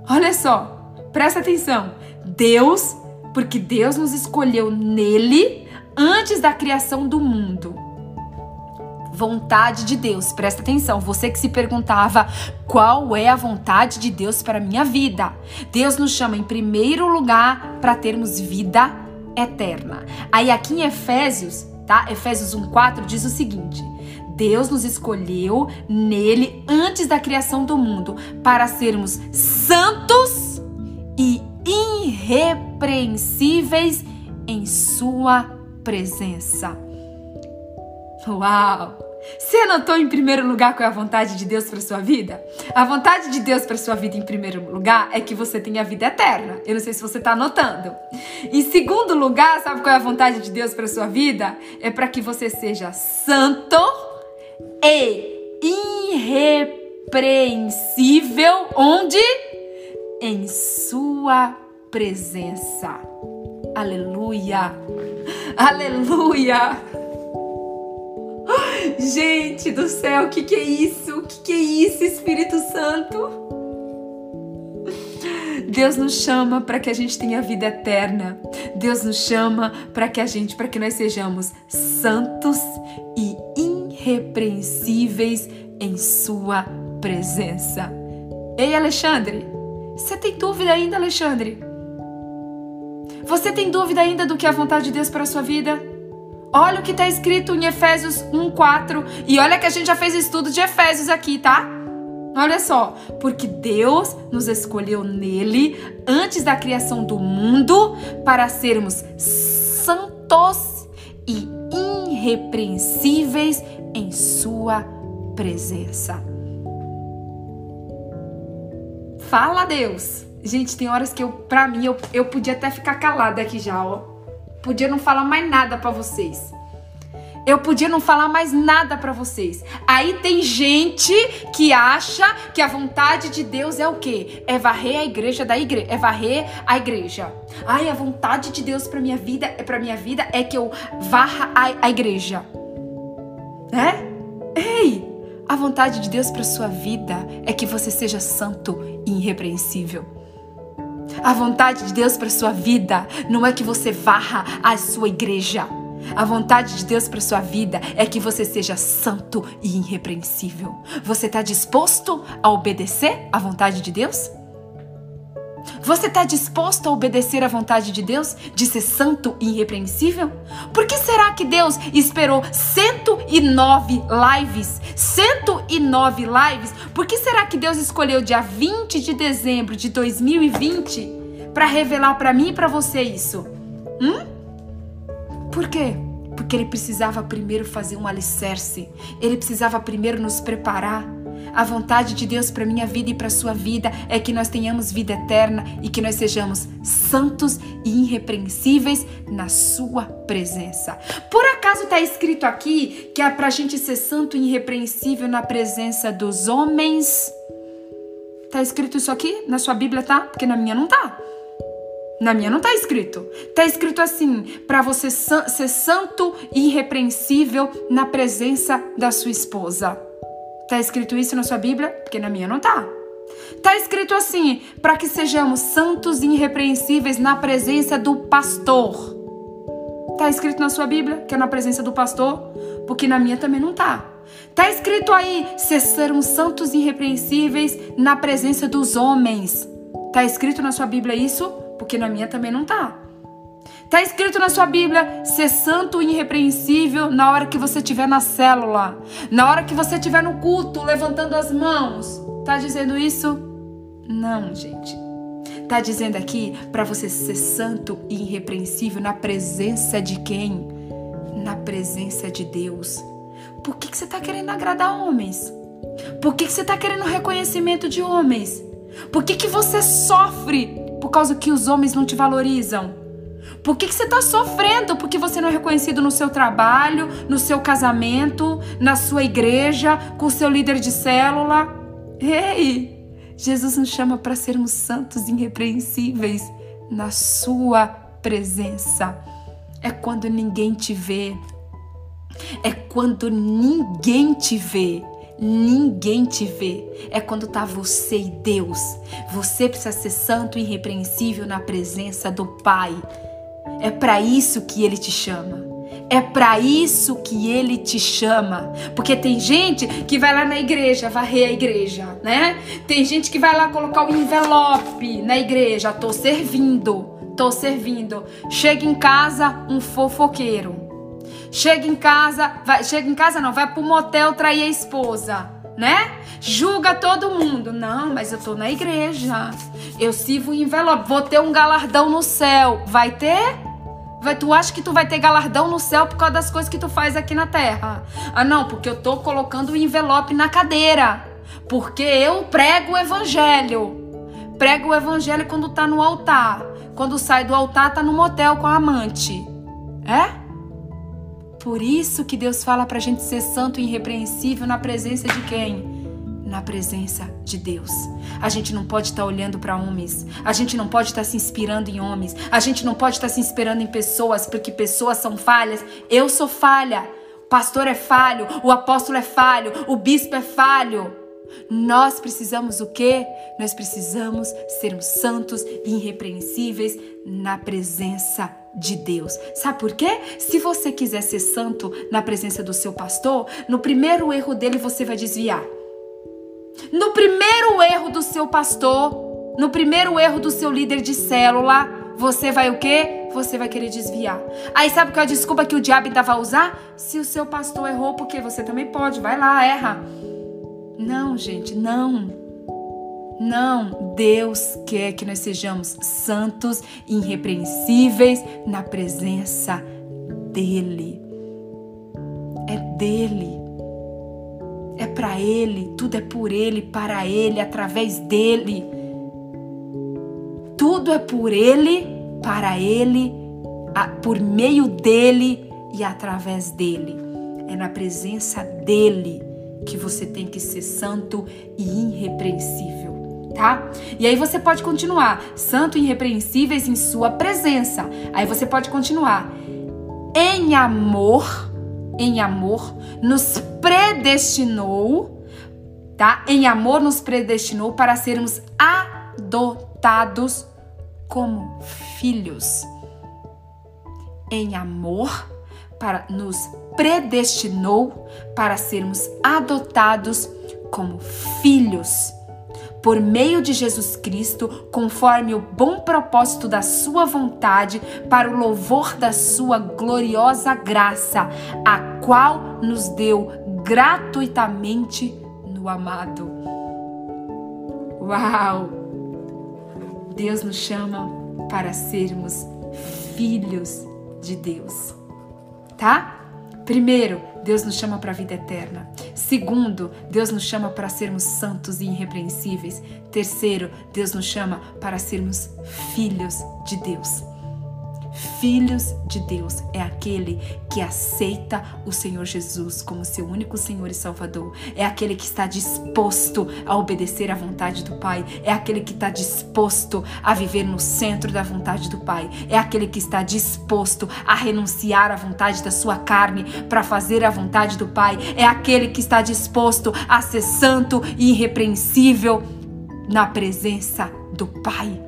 Olha só, Presta atenção. Deus, porque Deus nos escolheu nele antes da criação do mundo. Vontade de Deus, presta atenção. Você que se perguntava qual é a vontade de Deus para a minha vida. Deus nos chama em primeiro lugar para termos vida eterna. Aí aqui em Efésios, tá? Efésios 1:4 diz o seguinte: Deus nos escolheu nele antes da criação do mundo para sermos santos e irrepreensíveis em Sua presença. Uau! Você anotou em primeiro lugar qual é a vontade de Deus para sua vida? A vontade de Deus para sua vida em primeiro lugar é que você tenha vida eterna. Eu não sei se você está anotando. Em segundo lugar, sabe qual é a vontade de Deus para sua vida? É para que você seja santo e irrepreensível onde? Em Sua presença. Aleluia! Aleluia! Gente do céu, o que, que é isso? O que, que é isso, Espírito Santo? Deus nos chama para que a gente tenha vida eterna. Deus nos chama para que a gente, para que nós sejamos santos e irrepreensíveis em sua presença. Ei, Alexandre, você tem dúvida ainda, Alexandre? Você tem dúvida ainda do que é a vontade de Deus para a sua vida? Olha o que está escrito em Efésios 1:4 e olha que a gente já fez estudo de Efésios aqui, tá? Olha só, porque Deus nos escolheu nele antes da criação do mundo para sermos santos e irrepreensíveis em Sua presença. Fala, Deus! Gente, tem horas que eu, pra mim, eu, eu podia até ficar calada aqui já, ó. Podia não falar mais nada para vocês. Eu podia não falar mais nada para vocês. Aí tem gente que acha que a vontade de Deus é o quê? É varrer a igreja da igreja, é varrer a igreja. Ai, a vontade de Deus para minha vida, para minha vida é que eu varra a, a igreja. Né? Ei, a vontade de Deus para sua vida é que você seja santo e irrepreensível. A vontade de Deus para sua vida não é que você varra a sua igreja. A vontade de Deus para sua vida é que você seja santo e irrepreensível. Você está disposto a obedecer à vontade de Deus? Você está disposto a obedecer à vontade de Deus de ser santo e irrepreensível? Por que será que Deus esperou 109 lives? 109 lives? Por que será que Deus escolheu dia 20 de dezembro de 2020 para revelar para mim e para você isso? Hum? Por quê? Porque ele precisava primeiro fazer um alicerce. Ele precisava primeiro nos preparar a vontade de Deus para minha vida e para sua vida é que nós tenhamos vida eterna e que nós sejamos santos e irrepreensíveis na sua presença. Por acaso está escrito aqui que é para a gente ser santo e irrepreensível na presença dos homens? Tá escrito isso aqui na sua Bíblia, tá? Porque na minha não tá. Na minha não tá escrito. Tá escrito assim: para você ser santo e irrepreensível na presença da sua esposa. Tá escrito isso na sua Bíblia? Porque na minha não tá. Tá escrito assim: para que sejamos santos e irrepreensíveis na presença do pastor. Tá escrito na sua Bíblia que é na presença do pastor? Porque na minha também não tá. Tá escrito aí: se sermos santos e irrepreensíveis na presença dos homens. Tá escrito na sua Bíblia isso? Porque na minha também não tá. Está escrito na sua Bíblia ser santo e irrepreensível na hora que você estiver na célula, na hora que você estiver no culto, levantando as mãos. Está dizendo isso? Não, gente. Está dizendo aqui para você ser santo e irrepreensível na presença de quem? Na presença de Deus. Por que, que você está querendo agradar homens? Por que, que você está querendo reconhecimento de homens? Por que, que você sofre por causa que os homens não te valorizam? Por que, que você está sofrendo? Porque você não é reconhecido no seu trabalho, no seu casamento, na sua igreja, com o seu líder de célula. Ei! Jesus nos chama para sermos santos irrepreensíveis na sua presença. É quando ninguém te vê. É quando ninguém te vê. Ninguém te vê. É quando tá você e Deus. Você precisa ser santo e irrepreensível na presença do Pai. É para isso que ele te chama. É para isso que ele te chama. Porque tem gente que vai lá na igreja, varrer a igreja, né? Tem gente que vai lá colocar o envelope na igreja. Tô servindo, tô servindo. Chega em casa, um fofoqueiro. Chega em casa, vai, chega em casa não, vai pro motel trair a esposa, né? Julga todo mundo. Não, mas eu tô na igreja. Eu sirvo o envelope, vou ter um galardão no céu. Vai ter? Vai, tu acha que tu vai ter galardão no céu por causa das coisas que tu faz aqui na terra? Ah, não, porque eu tô colocando o envelope na cadeira. Porque eu prego o evangelho. Prego o evangelho quando tá no altar. Quando sai do altar, tá no motel com a amante. É? Por isso que Deus fala pra gente ser santo e irrepreensível na presença de quem? Na presença de Deus. A gente não pode estar tá olhando para homens, a gente não pode estar tá se inspirando em homens, a gente não pode estar tá se inspirando em pessoas, porque pessoas são falhas. Eu sou falha, o pastor é falho, o apóstolo é falho, o bispo é falho. Nós precisamos o quê? Nós precisamos sermos santos e irrepreensíveis na presença de Deus. Sabe por quê? Se você quiser ser santo na presença do seu pastor, no primeiro erro dele você vai desviar. No primeiro erro do seu pastor, no primeiro erro do seu líder de célula, você vai o quê? Você vai querer desviar. Aí sabe qual é a desculpa que o diabo ainda vai usar? Se o seu pastor errou, porque você também pode, vai lá, erra. Não, gente, não. Não, Deus quer que nós sejamos santos, irrepreensíveis na presença dEle. É dEle. É para Ele, tudo é por Ele, para Ele, através dEle. Tudo é por Ele, para Ele, por meio dEle e através dEle. É na presença dEle que você tem que ser santo e irrepreensível, tá? E aí você pode continuar, santo e irrepreensíveis em sua presença. Aí você pode continuar. Em amor, em amor, nos predestinou, tá? Em amor nos predestinou para sermos adotados como filhos. Em amor, para nos predestinou para sermos adotados como filhos por meio de Jesus Cristo, conforme o bom propósito da Sua vontade, para o louvor da Sua gloriosa graça, a qual nos deu gratuitamente no amado. Uau! Deus nos chama para sermos filhos de Deus, tá? Primeiro, Deus nos chama para a vida eterna. Segundo, Deus nos chama para sermos santos e irrepreensíveis. Terceiro, Deus nos chama para sermos filhos de Deus. Filhos de Deus é aquele que aceita o Senhor Jesus como seu único Senhor e Salvador. É aquele que está disposto a obedecer à vontade do Pai. É aquele que está disposto a viver no centro da vontade do Pai. É aquele que está disposto a renunciar à vontade da sua carne para fazer a vontade do Pai. É aquele que está disposto a ser santo e irrepreensível na presença do Pai.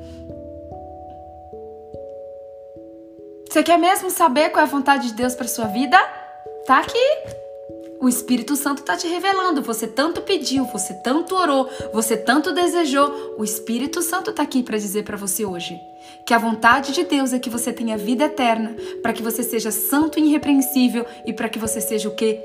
Você quer mesmo saber qual é a vontade de Deus para sua vida? Tá aqui. O Espírito Santo está te revelando. Você tanto pediu, você tanto orou, você tanto desejou. O Espírito Santo está aqui para dizer para você hoje que a vontade de Deus é que você tenha vida eterna, para que você seja santo e irrepreensível e para que você seja o que?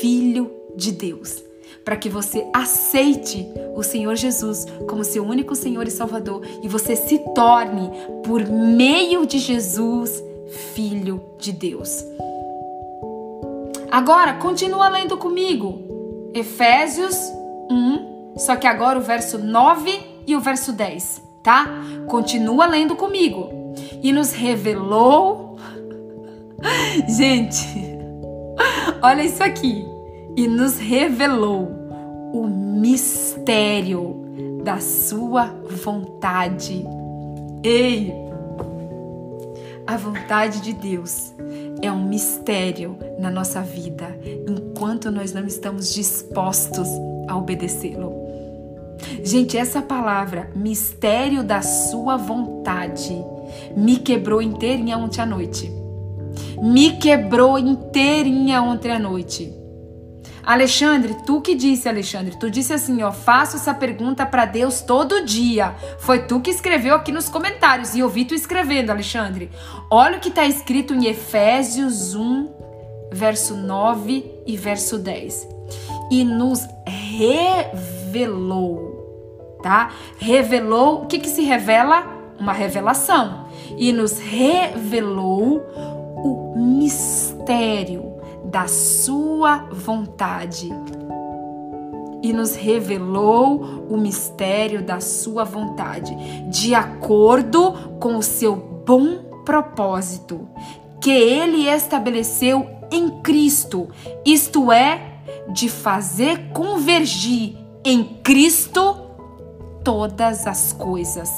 Filho de Deus. Para que você aceite o Senhor Jesus como seu único Senhor e Salvador e você se torne, por meio de Jesus, Filho de Deus. Agora, continua lendo comigo. Efésios 1, só que agora o verso 9 e o verso 10, tá? Continua lendo comigo. E nos revelou. Gente, olha isso aqui. E nos revelou o mistério da sua vontade. Ei, a vontade de Deus é um mistério na nossa vida enquanto nós não estamos dispostos a obedecê-lo. Gente, essa palavra, mistério da sua vontade, me quebrou inteirinha ontem à noite. Me quebrou inteirinha ontem à noite. Alexandre, tu que disse, Alexandre, tu disse assim, ó, faço essa pergunta para Deus todo dia. Foi tu que escreveu aqui nos comentários e eu vi tu escrevendo, Alexandre. Olha o que está escrito em Efésios 1, verso 9 e verso 10. E nos revelou, tá? Revelou, o que que se revela? Uma revelação. E nos revelou o mistério da sua vontade e nos revelou o mistério da sua vontade, de acordo com o seu bom propósito, que ele estabeleceu em Cristo, isto é, de fazer convergir em Cristo todas as coisas.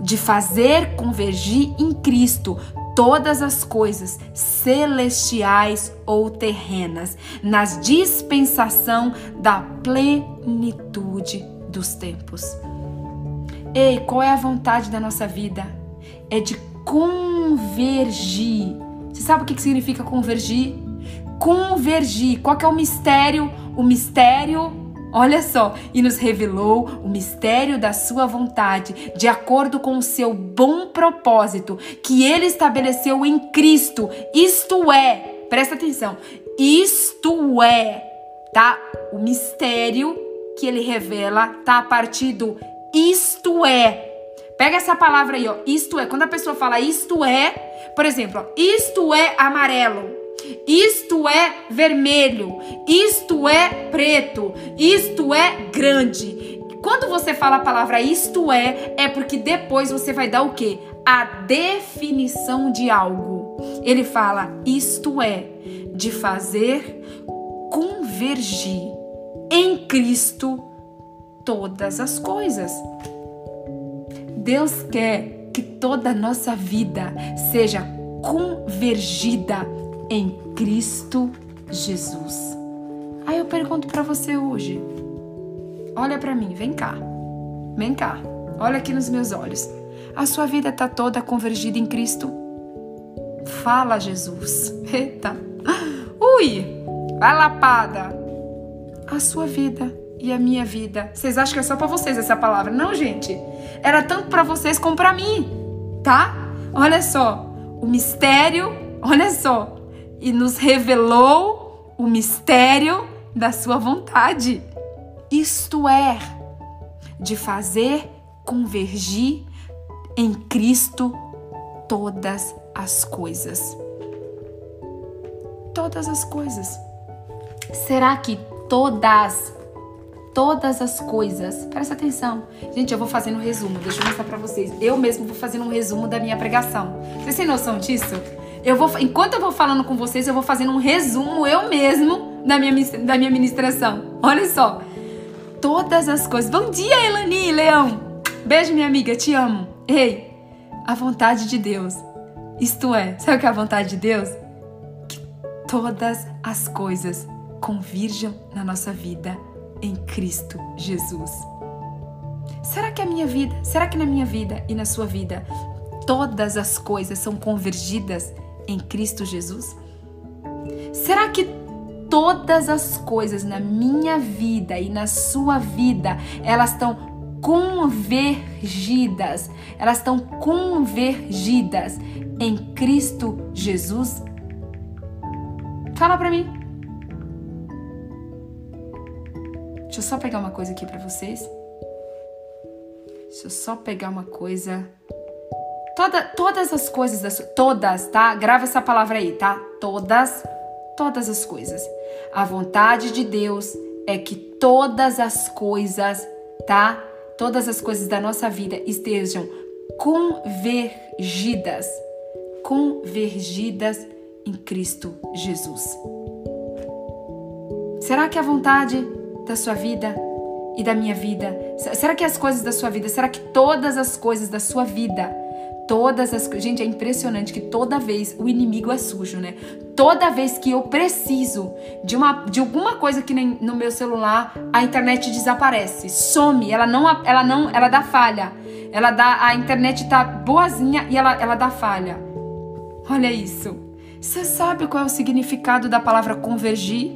De fazer convergir em Cristo todas as coisas, celestiais ou terrenas, nas dispensação da plenitude dos tempos. Ei, qual é a vontade da nossa vida? É de convergir. Você sabe o que significa convergir? Convergir. Qual é o mistério? O mistério Olha só, e nos revelou o mistério da sua vontade, de acordo com o seu bom propósito, que ele estabeleceu em Cristo. Isto é, presta atenção, isto é, tá? O mistério que ele revela tá a partir do isto é. Pega essa palavra aí, ó, isto é. Quando a pessoa fala isto é, por exemplo, ó, isto é amarelo, isto é vermelho, isto é preto, isto é grande. Quando você fala a palavra isto é, é porque depois você vai dar o quê? A definição de algo. Ele fala isto é, de fazer convergir em Cristo todas as coisas. Deus quer que toda a nossa vida seja convergida em Cristo Jesus. Aí eu pergunto para você hoje. Olha para mim, vem cá. Vem cá. Olha aqui nos meus olhos. A sua vida está toda convergida em Cristo? Fala, Jesus. Eita. Ui! Vai lapada. A sua vida e a minha vida. Vocês acham que é só para vocês essa palavra? Não, gente. Era tanto para vocês como para mim, tá? Olha só. O mistério, olha só. E nos revelou o mistério da sua vontade. Isto é, de fazer convergir em Cristo todas as coisas. Todas as coisas. Será que todas, todas as coisas, presta atenção. Gente, eu vou fazendo um resumo, deixa eu mostrar pra vocês. Eu mesmo vou fazendo um resumo da minha pregação. Vocês têm noção disso? Eu vou, enquanto eu vou falando com vocês, eu vou fazendo um resumo eu mesmo da minha, da minha ministração. Olha só. Todas as coisas. Bom dia, Elani, Leão. Beijo, minha amiga, te amo. Ei, a vontade de Deus. Isto é, sabe o que é a vontade de Deus? Que todas as coisas convirjam na nossa vida em Cristo Jesus. Será que a minha vida, será que na minha vida e na sua vida todas as coisas são convergidas em Cristo Jesus? Será que todas as coisas na minha vida e na sua vida, elas estão convergidas, elas estão convergidas em Cristo Jesus? Fala para mim. Deixa eu só pegar uma coisa aqui para vocês. Deixa eu só pegar uma coisa. Toda, todas as coisas, das, todas, tá? Grava essa palavra aí, tá? Todas, todas as coisas. A vontade de Deus é que todas as coisas, tá? Todas as coisas da nossa vida estejam convergidas, convergidas em Cristo Jesus. Será que a vontade da sua vida e da minha vida? Será que as coisas da sua vida, será que todas as coisas da sua vida, todas as. Gente, é impressionante que toda vez o inimigo é sujo, né? Toda vez que eu preciso de, uma, de alguma coisa que no meu celular, a internet desaparece, some, ela não, ela não, ela dá falha. Ela dá, a internet tá boazinha e ela, ela dá falha. Olha isso. Você sabe qual é o significado da palavra convergir?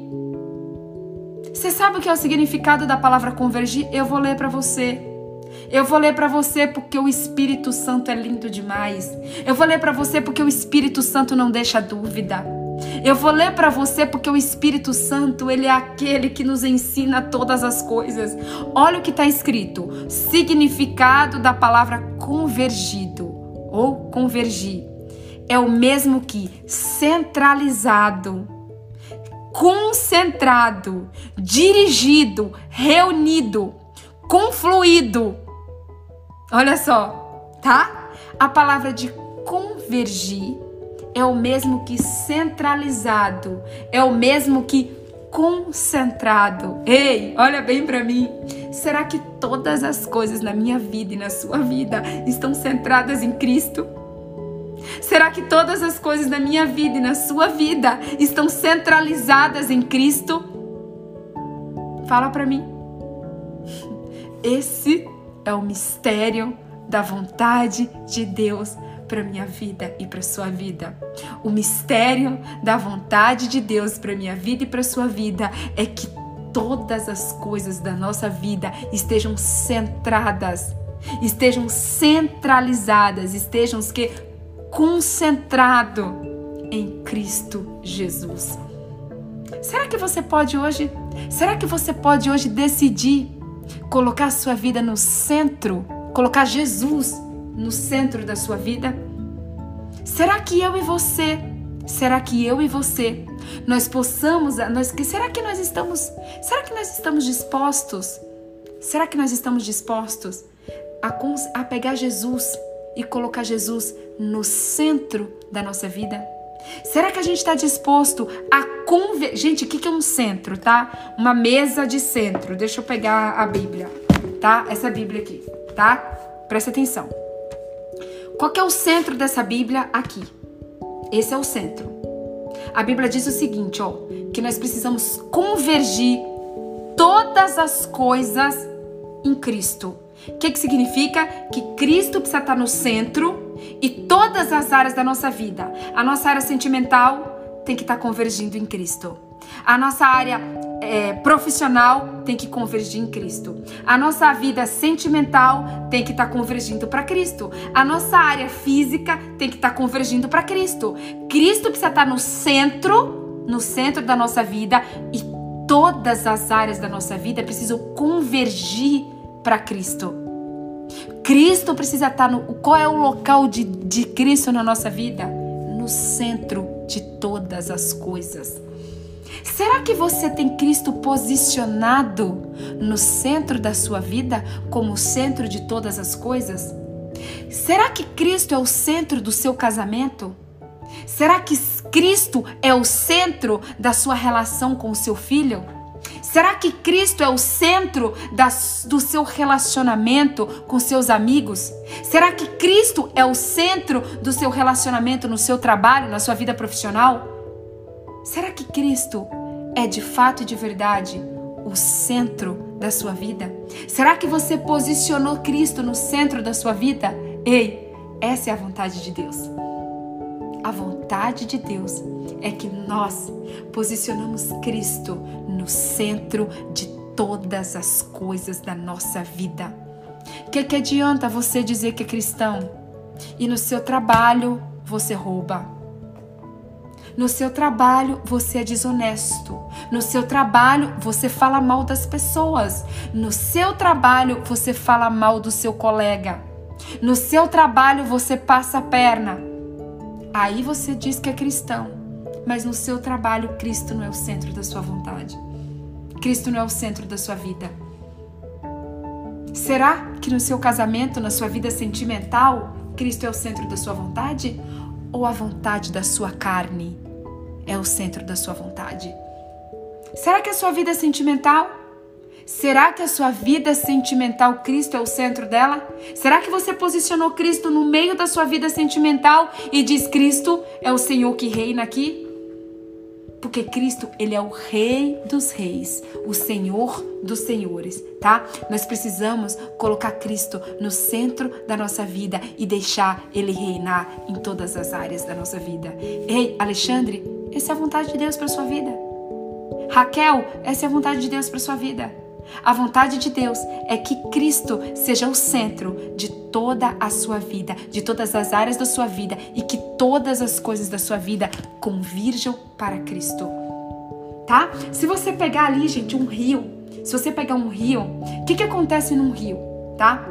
Você sabe o que é o significado da palavra convergir? Eu vou ler para você. Eu vou ler para você porque o Espírito Santo é lindo demais. Eu vou ler para você porque o Espírito Santo não deixa dúvida. Eu vou ler para você porque o Espírito Santo, ele é aquele que nos ensina todas as coisas. Olha o que está escrito: significado da palavra convergido ou convergir é o mesmo que centralizado concentrado, dirigido, reunido, confluído. Olha só, tá? A palavra de convergir é o mesmo que centralizado, é o mesmo que concentrado. Ei, olha bem para mim. Será que todas as coisas na minha vida e na sua vida estão centradas em Cristo? Será que todas as coisas na minha vida e na sua vida estão centralizadas em Cristo? Fala para mim. Esse é o mistério da vontade de Deus para minha vida e para sua vida. O mistério da vontade de Deus para minha vida e para sua vida é que todas as coisas da nossa vida estejam centradas, estejam centralizadas, estejam que concentrado em Cristo Jesus. Será que você pode hoje? Será que você pode hoje decidir colocar sua vida no centro, colocar Jesus no centro da sua vida? Será que eu e você, será que eu e você nós possamos, nós será que nós estamos, será que nós estamos dispostos? Será que nós estamos dispostos a, a pegar Jesus e colocar Jesus no centro da nossa vida? Será que a gente está disposto a conver... Gente, o que é um centro, tá? Uma mesa de centro. Deixa eu pegar a Bíblia, tá? Essa Bíblia aqui, tá? Presta atenção. Qual que é o centro dessa Bíblia aqui? Esse é o centro. A Bíblia diz o seguinte, ó, que nós precisamos convergir todas as coisas em Cristo. O que, que significa? Que Cristo precisa estar no centro e todas as áreas da nossa vida. A nossa área sentimental tem que estar convergindo em Cristo. A nossa área é, profissional tem que convergir em Cristo. A nossa vida sentimental tem que estar tá convergindo para Cristo. A nossa área física tem que estar tá convergindo para Cristo. Cristo precisa estar tá no centro, no centro da nossa vida e todas as áreas da nossa vida precisam convergir para Cristo. Cristo precisa estar no. Qual é o local de, de Cristo na nossa vida? No centro de todas as coisas. Será que você tem Cristo posicionado no centro da sua vida como o centro de todas as coisas? Será que Cristo é o centro do seu casamento? Será que Cristo é o centro da sua relação com o seu filho? Será que Cristo é o centro do seu relacionamento com seus amigos? Será que Cristo é o centro do seu relacionamento no seu trabalho, na sua vida profissional? Será que Cristo é de fato e de verdade o centro da sua vida? Será que você posicionou Cristo no centro da sua vida? Ei, essa é a vontade de Deus. A vontade de Deus é que nós posicionamos Cristo no centro de todas as coisas da nossa vida. O que, que adianta você dizer que é cristão e no seu trabalho você rouba? No seu trabalho você é desonesto. No seu trabalho você fala mal das pessoas. No seu trabalho você fala mal do seu colega. No seu trabalho você passa a perna. Aí você diz que é cristão, mas no seu trabalho Cristo não é o centro da sua vontade. Cristo não é o centro da sua vida. Será que no seu casamento, na sua vida sentimental, Cristo é o centro da sua vontade? Ou a vontade da sua carne é o centro da sua vontade? Será que a sua vida sentimental? Será que a sua vida sentimental, Cristo é o centro dela? Será que você posicionou Cristo no meio da sua vida sentimental e diz Cristo é o Senhor que reina aqui? Porque Cristo, ele é o rei dos reis, o Senhor dos senhores, tá? Nós precisamos colocar Cristo no centro da nossa vida e deixar ele reinar em todas as áreas da nossa vida. Ei, Alexandre, essa é a vontade de Deus para sua vida. Raquel, essa é a vontade de Deus para sua vida. A vontade de Deus é que Cristo seja o centro de toda a sua vida, de todas as áreas da sua vida e que todas as coisas da sua vida convirjam para Cristo. Tá? Se você pegar ali, gente, um rio, se você pegar um rio, o que, que acontece num rio, tá?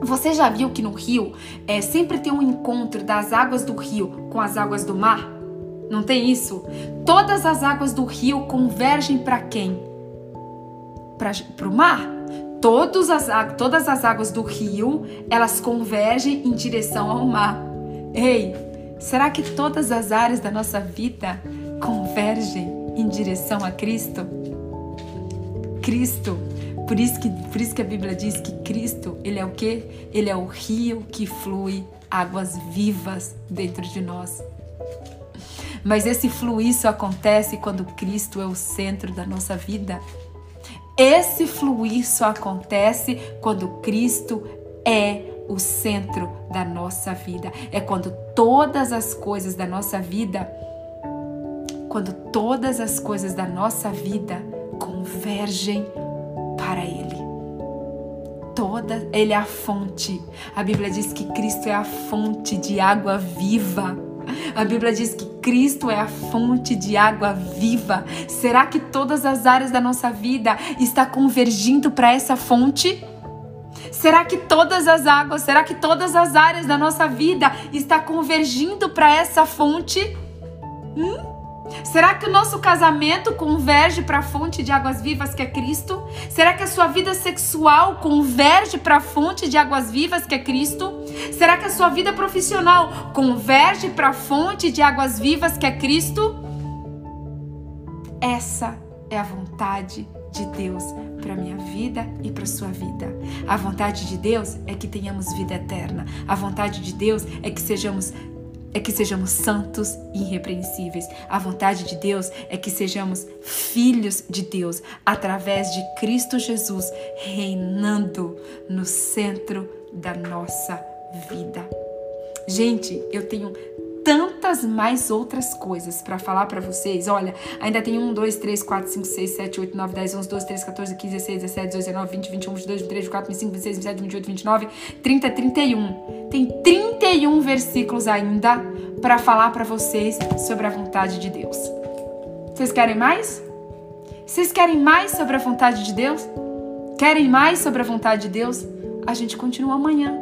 Você já viu que no rio é, sempre tem um encontro das águas do rio com as águas do mar? Não tem isso? Todas as águas do rio convergem para quem? Para o mar. Todas as, todas as águas do rio, elas convergem em direção ao mar. Ei, será que todas as áreas da nossa vida convergem em direção a Cristo? Cristo. Por isso que, por isso que a Bíblia diz que Cristo, ele é o quê? Ele é o rio que flui águas vivas dentro de nós. Mas esse fluir acontece quando Cristo é o centro da nossa vida. Esse fluir só acontece quando Cristo é o centro da nossa vida. É quando todas as coisas da nossa vida, quando todas as coisas da nossa vida convergem para Ele. Toda, Ele é a fonte. A Bíblia diz que Cristo é a fonte de água viva. A Bíblia diz que Cristo é a fonte de água viva, será que todas as áreas da nossa vida está convergindo para essa fonte? Será que todas as águas, será que todas as áreas da nossa vida está convergindo para essa fonte? Hum? Será que o nosso casamento converge para a fonte de águas vivas que é Cristo? Será que a sua vida sexual converge para a fonte de águas vivas que é Cristo? Será que a sua vida profissional converge para a fonte de águas vivas que é Cristo? Essa é a vontade de Deus para minha vida e para sua vida. A vontade de Deus é que tenhamos vida eterna. A vontade de Deus é que sejamos é que sejamos santos e irrepreensíveis. A vontade de Deus é que sejamos filhos de Deus através de Cristo Jesus reinando no centro da nossa vida. Gente, eu tenho tantas mais outras coisas para falar para vocês. Olha, ainda tem 1, 2, 3, 4, 5, 6, 7, 8, 9, 10, 11, 12, 13, 14, 15, 16, 17, 18, 19, 20, 21, 22, 23, 24, 25, 26, 27, 28, 29, 30, 31. Tem 31 versículos ainda para falar para vocês sobre a vontade de Deus. Vocês querem mais? Vocês querem mais sobre a vontade de Deus? Querem mais sobre a vontade de Deus? A gente continua amanhã.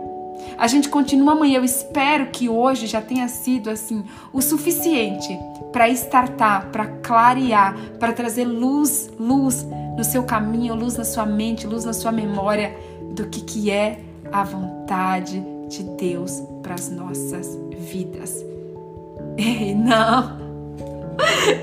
A gente continua amanhã. Eu espero que hoje já tenha sido assim o suficiente para estartar, para clarear, para trazer luz, luz no seu caminho, luz na sua mente, luz na sua memória do que que é a vontade de Deus para as nossas vidas. Ei, não.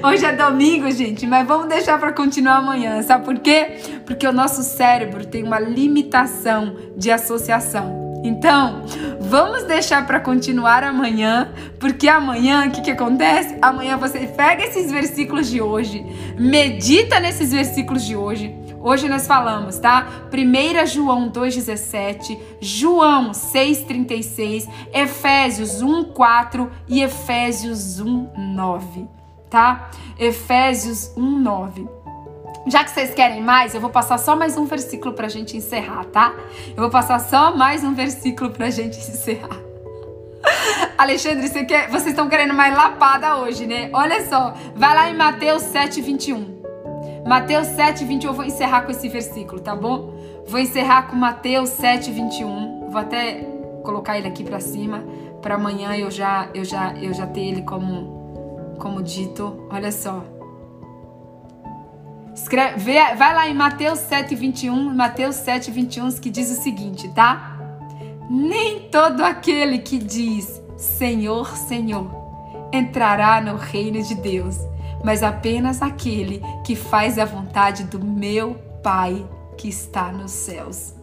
Hoje é domingo, gente, mas vamos deixar para continuar amanhã. Sabe por quê? Porque o nosso cérebro tem uma limitação de associação. Então, vamos deixar para continuar amanhã, porque amanhã o que, que acontece? Amanhã você pega esses versículos de hoje, medita nesses versículos de hoje. Hoje nós falamos, tá? 1 João 2,17, João 6,36, Efésios 1,4 e Efésios 1,9, tá? Efésios 1,9. Já que vocês querem mais, eu vou passar só mais um versículo pra gente encerrar, tá? Eu vou passar só mais um versículo pra gente encerrar. Alexandre, você quer, vocês estão querendo mais lapada hoje, né? Olha só, vai lá em Mateus 7, 21. Mateus 7, 21, eu vou encerrar com esse versículo, tá bom? Vou encerrar com Mateus 7, 21. Vou até colocar ele aqui pra cima, para amanhã eu já, eu já, eu já ter ele como, como dito. Olha só. Escreve, vai lá em Mateus 7, 21, Mateus 7, 21, que diz o seguinte, tá? Nem todo aquele que diz Senhor, Senhor entrará no reino de Deus, mas apenas aquele que faz a vontade do meu Pai que está nos céus.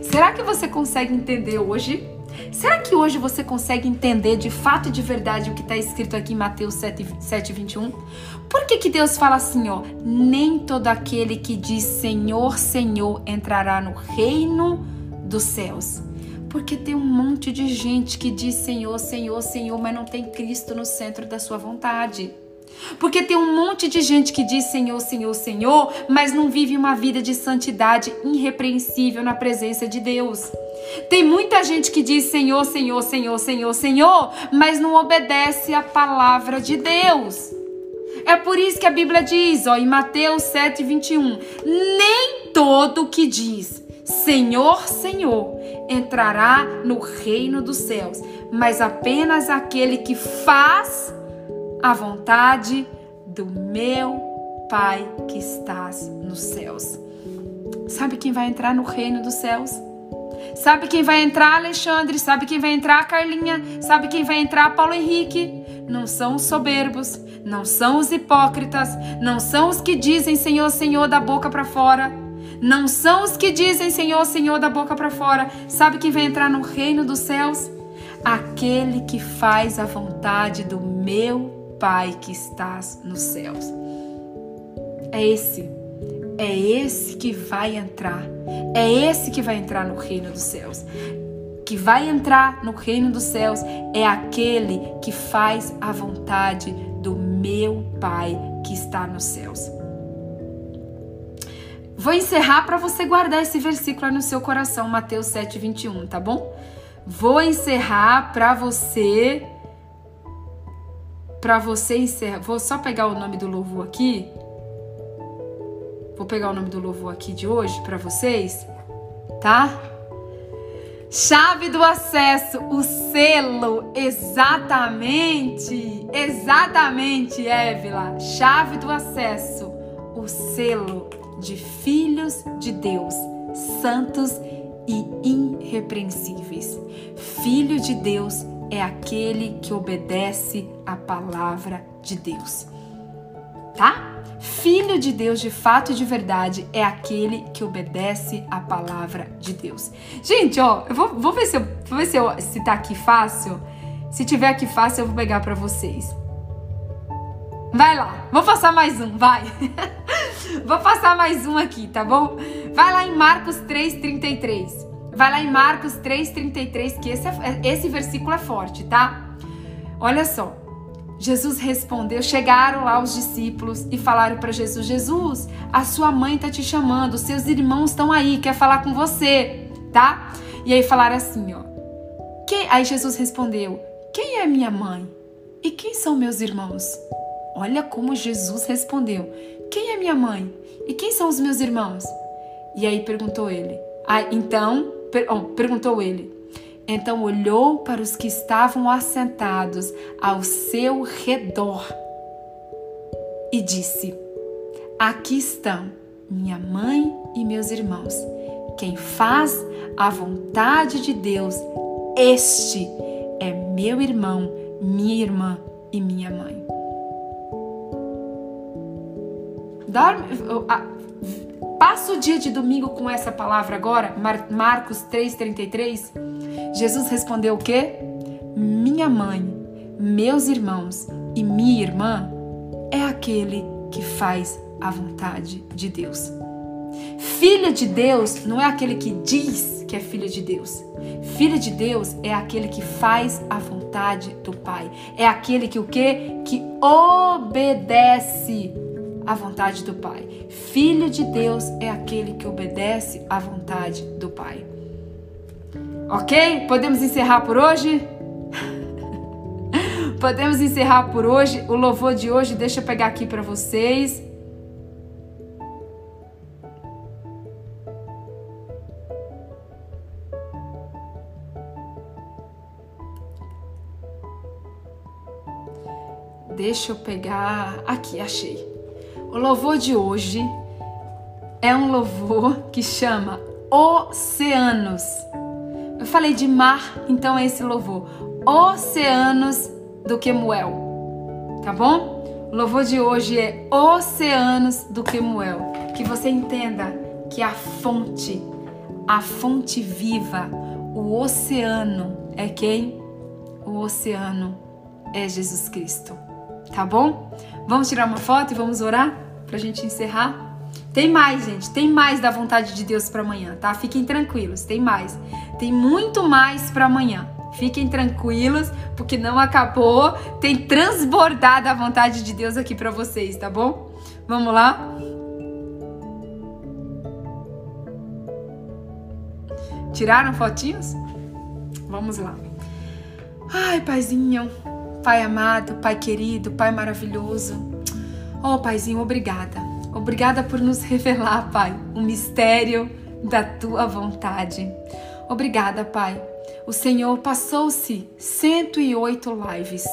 Será que você consegue entender hoje? Será que hoje você consegue entender de fato e de verdade o que está escrito aqui em Mateus 7, 7 21? Por que, que Deus fala assim, ó? Nem todo aquele que diz Senhor, Senhor entrará no reino dos céus. Porque tem um monte de gente que diz Senhor, Senhor, Senhor, mas não tem Cristo no centro da sua vontade. Porque tem um monte de gente que diz Senhor, Senhor, Senhor, mas não vive uma vida de santidade irrepreensível na presença de Deus. Tem muita gente que diz Senhor, Senhor, Senhor, Senhor, Senhor, mas não obedece a palavra de Deus. É por isso que a Bíblia diz, ó, em Mateus 7, 21, nem todo que diz Senhor, Senhor entrará no reino dos céus, mas apenas aquele que faz a vontade do meu Pai que estás nos céus. Sabe quem vai entrar no reino dos céus? Sabe quem vai entrar, Alexandre? Sabe quem vai entrar, Carlinha? Sabe quem vai entrar, Paulo Henrique? Não são os soberbos, não são os hipócritas, não são os que dizem Senhor, Senhor da boca para fora. Não são os que dizem Senhor, Senhor da boca para fora. Sabe quem vai entrar no reino dos céus? Aquele que faz a vontade do meu Pai que estás nos céus. É esse. É esse que vai entrar. É esse que vai entrar no reino dos céus que vai entrar no reino dos céus é aquele que faz a vontade do meu Pai que está nos céus. Vou encerrar para você guardar esse versículo no seu coração, Mateus 7, 21, tá bom? Vou encerrar para você para você encerrar. Vou só pegar o nome do louvor aqui. Vou pegar o nome do louvor aqui de hoje para vocês, tá? Chave do acesso, o selo, exatamente, exatamente, Évila. Chave do acesso, o selo de filhos de Deus, santos e irrepreensíveis. Filho de Deus é aquele que obedece a palavra de Deus. Tá? Filho de Deus de fato e de verdade é aquele que obedece a palavra de Deus. Gente, ó, eu vou, vou ver se eu, vou ver se, eu, se tá aqui fácil. Se tiver aqui fácil, eu vou pegar para vocês. Vai lá, vou passar mais um, vai. vou passar mais um aqui, tá bom? Vai lá em Marcos 3:33. Vai lá em Marcos 3,33, que esse, é, esse versículo é forte, tá? Olha só. Jesus respondeu: chegaram lá os discípulos e falaram para Jesus: Jesus, a sua mãe tá te chamando, seus irmãos estão aí, quer falar com você, tá? E aí falaram assim, ó. Quem... Aí Jesus respondeu: Quem é minha mãe? E quem são meus irmãos? Olha como Jesus respondeu: Quem é minha mãe? E quem são os meus irmãos? E aí perguntou ele: ah, então per, oh, perguntou ele. Então olhou para os que estavam assentados ao seu redor e disse: Aqui estão minha mãe e meus irmãos. Quem faz a vontade de Deus, este é meu irmão, minha irmã e minha mãe. Dorme, Passa o dia de domingo com essa palavra agora, Mar Marcos 3,33. Jesus respondeu o quê? Minha mãe, meus irmãos e minha irmã é aquele que faz a vontade de Deus. Filho de Deus não é aquele que diz que é filho de Deus. Filho de Deus é aquele que faz a vontade do Pai. É aquele que o quê? Que obedece à vontade do Pai. Filho de Deus é aquele que obedece à vontade do Pai. Ok? Podemos encerrar por hoje? Podemos encerrar por hoje. O louvor de hoje, deixa eu pegar aqui para vocês. Deixa eu pegar. Aqui, achei. O louvor de hoje é um louvor que chama Oceanos. Eu falei de mar, então é esse louvor. Oceanos do Quemuel. Tá bom? O louvor de hoje é Oceanos do Quemuel. Que você entenda que a fonte, a fonte viva, o oceano é quem? O oceano é Jesus Cristo. Tá bom? Vamos tirar uma foto e vamos orar pra gente encerrar? Tem mais, gente, tem mais da vontade de Deus para amanhã, tá? Fiquem tranquilos, tem mais. Tem muito mais para amanhã. Fiquem tranquilos, porque não acabou. Tem transbordado a vontade de Deus aqui para vocês, tá bom? Vamos lá? Tiraram fotinhos? Vamos lá. Ai, paizinho, Pai amado, Pai querido, Pai maravilhoso. Oh, Paizinho, obrigada. Obrigada por nos revelar, Pai, o mistério da tua vontade. Obrigada, Pai. O Senhor passou-se 108 lives,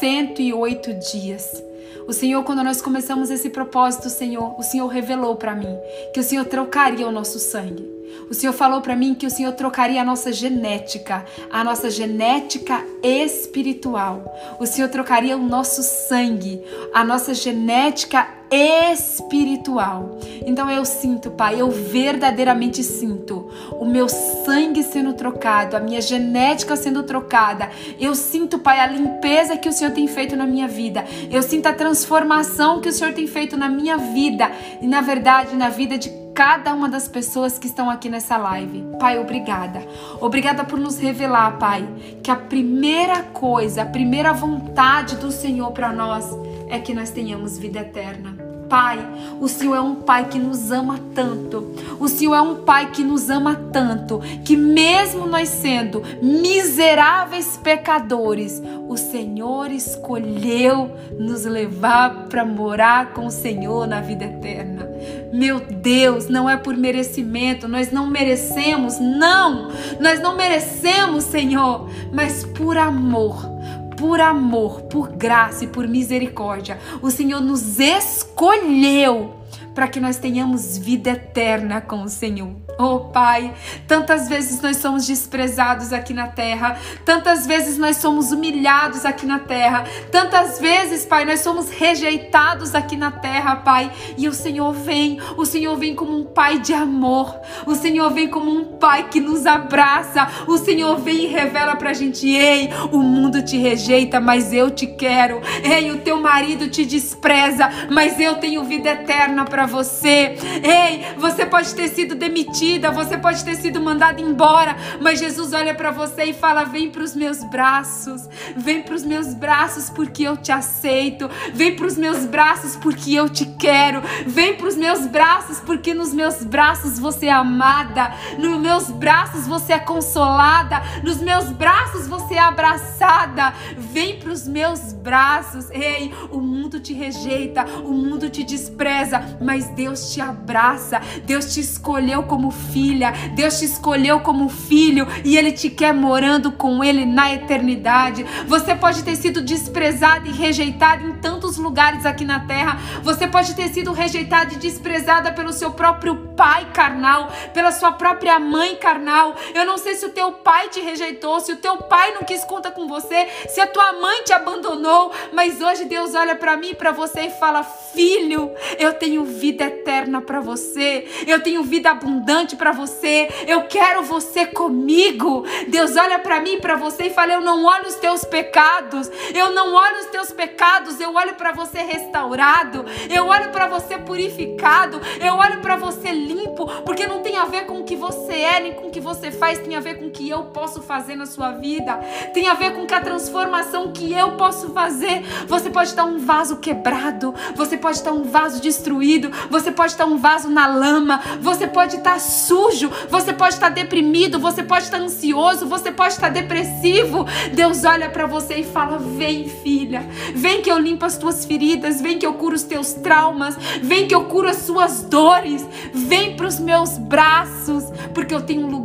108 dias. O Senhor, quando nós começamos esse propósito, Senhor, o Senhor revelou para mim que o Senhor trocaria o nosso sangue. O Senhor falou para mim que o Senhor trocaria a nossa genética, a nossa genética espiritual. O Senhor trocaria o nosso sangue, a nossa genética espiritual. Então eu sinto, Pai, eu verdadeiramente sinto o meu sangue sendo trocado, a minha genética sendo trocada. Eu sinto, Pai, a limpeza que o Senhor tem feito na minha vida. Eu sinto a transformação que o Senhor tem feito na minha vida e, na verdade, na vida de cada uma das pessoas que estão aqui nessa live. Pai, obrigada. Obrigada por nos revelar, Pai, que a primeira coisa, a primeira vontade do Senhor para nós é que nós tenhamos vida eterna. Pai, o Senhor é um Pai que nos ama tanto. O Senhor é um Pai que nos ama tanto que, mesmo nós sendo miseráveis pecadores, o Senhor escolheu nos levar para morar com o Senhor na vida eterna. Meu Deus, não é por merecimento, nós não merecemos, não, nós não merecemos, Senhor, mas por amor por amor, por graça e por misericórdia, o Senhor nos escolheu para que nós tenhamos vida eterna com o Senhor. Oh Pai, tantas vezes nós somos desprezados aqui na terra, tantas vezes nós somos humilhados aqui na terra, tantas vezes, Pai, nós somos rejeitados aqui na terra, Pai, e o Senhor vem, o Senhor vem como um Pai de amor, o Senhor vem como um Pai que nos abraça, o Senhor vem e revela pra gente: ei, o mundo te rejeita, mas eu te quero, ei, o teu marido te despreza, mas eu tenho vida eterna para você, ei, você pode ter sido demitido você pode ter sido mandado embora, mas Jesus olha para você e fala: "Vem para os meus braços. Vem para os meus braços porque eu te aceito. Vem para os meus braços porque eu te quero. Vem para os meus braços porque nos meus braços você é amada. Nos meus braços você é consolada. Nos meus braços você é abraçada. Vem para os meus braços. Ei, o mundo te rejeita, o mundo te despreza, mas Deus te abraça. Deus te escolheu como filha, Deus te escolheu como filho e Ele te quer morando com Ele na eternidade. Você pode ter sido desprezado e rejeitado em tantos lugares aqui na terra. Você pode ter sido rejeitada e desprezada pelo seu próprio pai carnal, pela sua própria mãe carnal. Eu não sei se o teu pai te rejeitou, se o teu pai não quis conta com você, se a tua mãe te abandonou, mas hoje Deus olha para mim e para você e fala: "Filho, eu tenho vida eterna para você. Eu tenho vida abundante para você. Eu quero você comigo. Deus olha para mim para você e fala: Eu não olho os teus pecados. Eu não olho os teus pecados. Eu olho para você restaurado. Eu olho para você purificado. Eu olho para você limpo, porque não tem a ver com o que você é nem com o que você faz. Tem a ver com o que eu posso fazer na sua vida. Tem a ver com a transformação que eu posso fazer. Você pode estar um vaso quebrado. Você pode estar um vaso destruído. Você pode estar um vaso na lama. Você pode estar sujo, você pode estar deprimido, você pode estar ansioso, você pode estar depressivo. Deus olha para você e fala: Vem, filha, vem que eu limpo as tuas feridas, vem que eu curo os teus traumas, vem que eu curo as suas dores, vem para os meus braços, porque eu tenho um lugar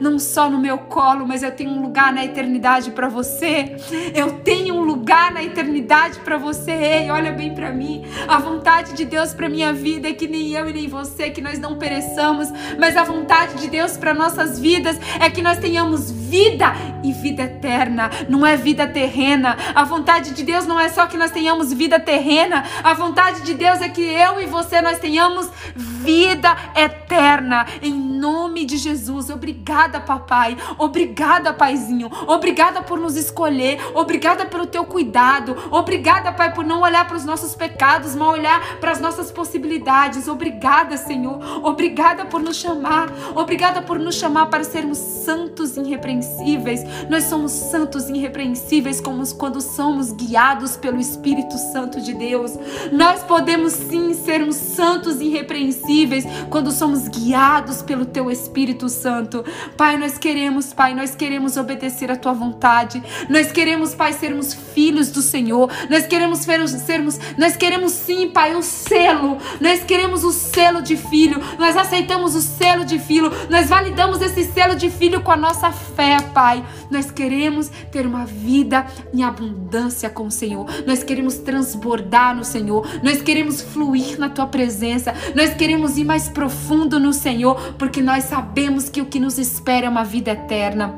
não só no meu colo, mas eu tenho um lugar na eternidade para você. Eu tenho um lugar na eternidade para você. Ei, olha bem para mim. A vontade de Deus para minha vida é que nem eu e nem você, que nós não pereçamos, mas a vontade de Deus para nossas vidas é que nós tenhamos vida e vida eterna, não é vida terrena. A vontade de Deus não é só que nós tenhamos vida terrena, a vontade de Deus é que eu e você nós tenhamos vida eterna. Em nome de Jesus, obrigada, papai. Obrigada, paizinho. Obrigada por nos escolher. Obrigada pelo teu cuidado. Obrigada, pai, por não olhar para os nossos pecados, mas olhar para as nossas possibilidades. Obrigada, Senhor. Obrigada por nos chamar. Obrigada por nos chamar para sermos santos irrepreensíveis. Nós somos santos irrepreensíveis como quando somos guiados pelo Espírito Santo de Deus. Nós podemos sim sermos santos irrepreensíveis quando somos guiados pelo teu Espírito Santo. Pai, nós queremos, Pai, nós queremos obedecer a tua vontade. Nós queremos, Pai, sermos filhos do Senhor. Nós queremos sermos, nós queremos sim, Pai, o selo. Nós queremos o selo de filho. Nós aceitamos o selo de filho, nós validamos esse selo de filho com a nossa fé, Pai. Nós queremos ter uma vida em abundância com o Senhor, nós queremos transbordar no Senhor, nós queremos fluir na Tua presença, nós queremos ir mais profundo no Senhor, porque nós sabemos que o que nos espera uma vida eterna.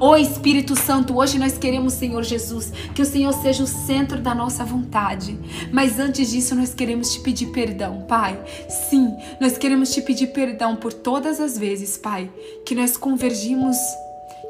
Ô oh, Espírito Santo, hoje nós queremos, Senhor Jesus, que o Senhor seja o centro da nossa vontade. Mas antes disso, nós queremos te pedir perdão, Pai. Sim, nós queremos te pedir perdão por todas as vezes, Pai, que nós convergimos,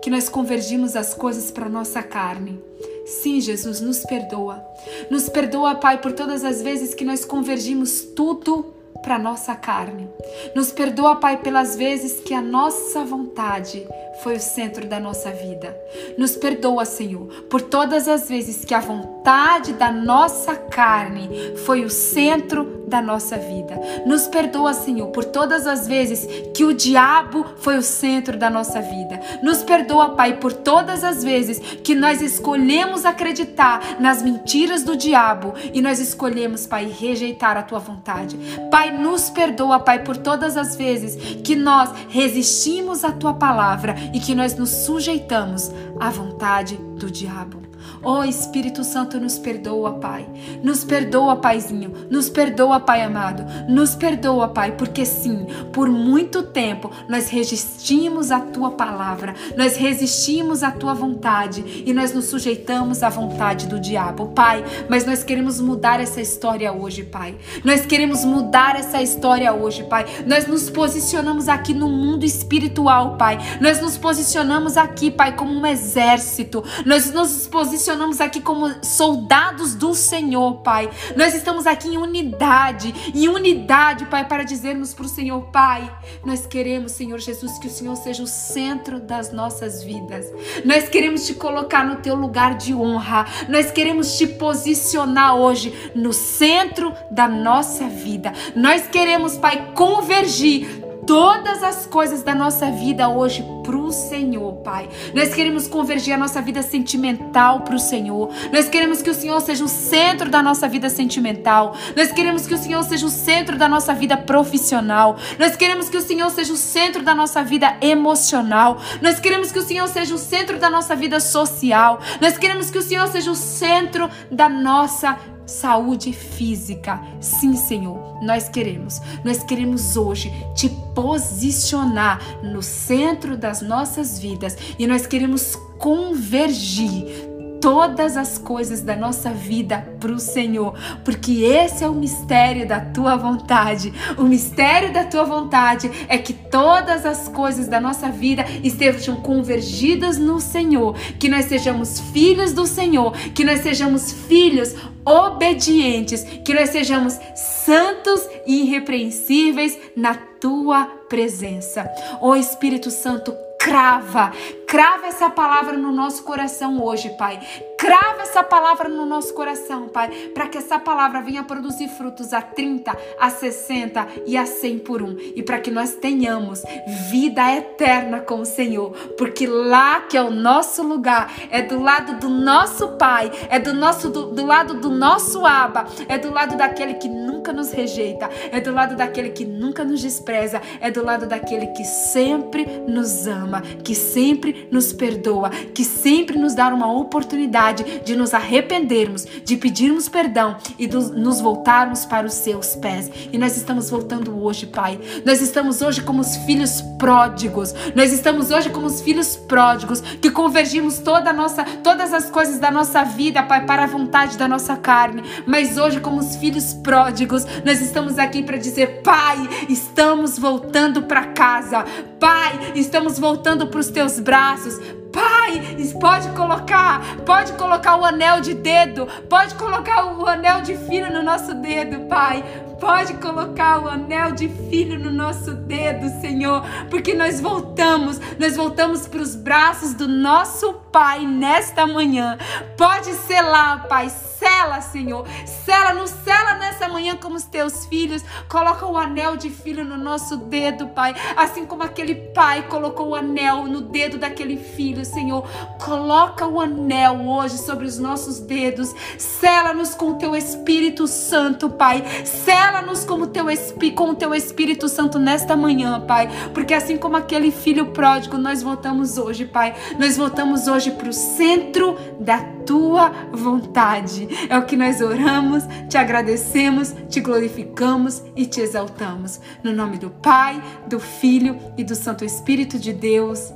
que nós convergimos as coisas para nossa carne. Sim, Jesus, nos perdoa. Nos perdoa, Pai, por todas as vezes que nós convergimos tudo para nossa carne. Nos perdoa, Pai, pelas vezes que a nossa vontade foi o centro da nossa vida. Nos perdoa, Senhor, por todas as vezes que a vontade da nossa carne foi o centro da nossa vida. Nos perdoa, Senhor, por todas as vezes que o diabo foi o centro da nossa vida. Nos perdoa, Pai, por todas as vezes que nós escolhemos acreditar nas mentiras do diabo e nós escolhemos, Pai, rejeitar a tua vontade. Pai, nos perdoa, Pai, por todas as vezes que nós resistimos à tua palavra e que nós nos sujeitamos à vontade do diabo. Oh Espírito Santo, nos perdoa, Pai. Nos perdoa, Paizinho. Nos perdoa, Pai amado. Nos perdoa, Pai, porque sim, por muito tempo nós resistimos à tua palavra, nós resistimos à tua vontade e nós nos sujeitamos à vontade do diabo, Pai. Mas nós queremos mudar essa história hoje, Pai. Nós queremos mudar essa história hoje, Pai. Nós nos posicionamos aqui no mundo espiritual, Pai. Nós nos posicionamos aqui, Pai, como um exército. Nós nos posicionamos posicionamos aqui como soldados do Senhor, Pai. Nós estamos aqui em unidade, em unidade, Pai, para dizermos para o Senhor, Pai, nós queremos, Senhor Jesus, que o Senhor seja o centro das nossas vidas. Nós queremos te colocar no teu lugar de honra. Nós queremos te posicionar hoje no centro da nossa vida. Nós queremos, Pai, convergir todas as coisas da nossa vida hoje para o Senhor, Pai. Nós queremos convergir a nossa vida sentimental para o Senhor. Nós queremos que o Senhor seja o centro da nossa vida sentimental. Nós queremos que o Senhor seja o centro da nossa vida profissional. Nós queremos que o Senhor seja o centro da nossa vida emocional. Nós queremos que o Senhor seja o centro da nossa vida social. Nós queremos que o Senhor seja o centro da nossa saúde física. Sim, Senhor, nós queremos. Nós queremos hoje te posicionar no centro das nossas vidas e nós queremos convergir todas as coisas da nossa vida para o Senhor, porque esse é o mistério da tua vontade. O mistério da tua vontade é que todas as coisas da nossa vida estejam convergidas no Senhor, que nós sejamos filhos do Senhor, que nós sejamos filhos obedientes, que nós sejamos santos e irrepreensíveis na tua presença. Ó Espírito Santo, crava, crava essa palavra no nosso coração hoje, Pai. Crava essa palavra no nosso coração, Pai, para que essa palavra venha produzir frutos a 30, a 60 e a 100 por um. E para que nós tenhamos vida eterna com o Senhor. Porque lá que é o nosso lugar, é do lado do nosso Pai, é do, nosso, do, do lado do nosso Aba, é do lado daquele que nunca nos rejeita, é do lado daquele que nunca nos despreza, é do lado daquele que sempre nos ama, que sempre nos perdoa, que sempre nos dá uma oportunidade de nos arrependermos, de pedirmos perdão e do, nos voltarmos para os seus pés. E nós estamos voltando hoje, Pai. Nós estamos hoje como os filhos pródigos. Nós estamos hoje como os filhos pródigos que convergimos toda nossa, todas as coisas da nossa vida, Pai, para a vontade da nossa carne. Mas hoje, como os filhos pródigos, nós estamos aqui para dizer: Pai, estamos voltando para casa. Pai, estamos voltando para os teus braços. Pai, pode colocar, pode colocar o anel de dedo, pode colocar o anel de filho no nosso dedo, Pai. Pode colocar o anel de filho no nosso dedo, Senhor, porque nós voltamos, nós voltamos para os braços do nosso Pai nesta manhã. Pode selar, Pai, sela, Senhor. Sela, nos sela nessa manhã como os teus filhos. Coloca o anel de filho no nosso dedo, Pai. Assim como aquele pai colocou o anel no dedo daquele filho, Senhor. Coloca o anel hoje sobre os nossos dedos. Sela-nos com o teu Espírito Santo, Pai. Sela-nos com o teu com o teu Espírito Santo nesta manhã, Pai. Porque assim como aquele filho pródigo, nós voltamos hoje, Pai. Nós voltamos hoje para o centro da tua vontade. É o que nós oramos, te agradecemos, te glorificamos e te exaltamos. No nome do Pai, do Filho e do Santo Espírito de Deus.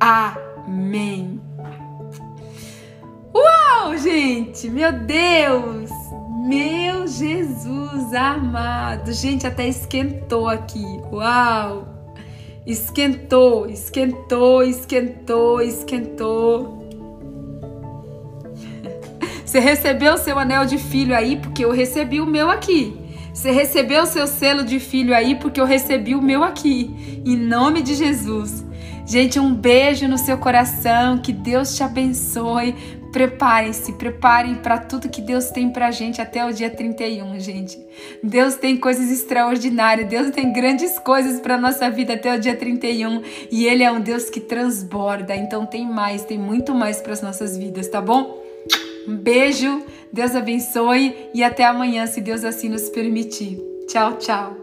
Amém. Uau, gente! Meu Deus! Meu Jesus amado! Gente, até esquentou aqui. Uau! Esquentou, esquentou, esquentou, esquentou. Você recebeu o seu anel de filho aí porque eu recebi o meu aqui. Você recebeu o seu selo de filho aí porque eu recebi o meu aqui. Em nome de Jesus. Gente, um beijo no seu coração. Que Deus te abençoe. Preparem-se, preparem para tudo que Deus tem para gente até o dia 31, gente. Deus tem coisas extraordinárias, Deus tem grandes coisas para nossa vida até o dia 31 e Ele é um Deus que transborda, então tem mais, tem muito mais para as nossas vidas, tá bom? Um beijo, Deus abençoe e até amanhã, se Deus assim nos permitir. Tchau, tchau.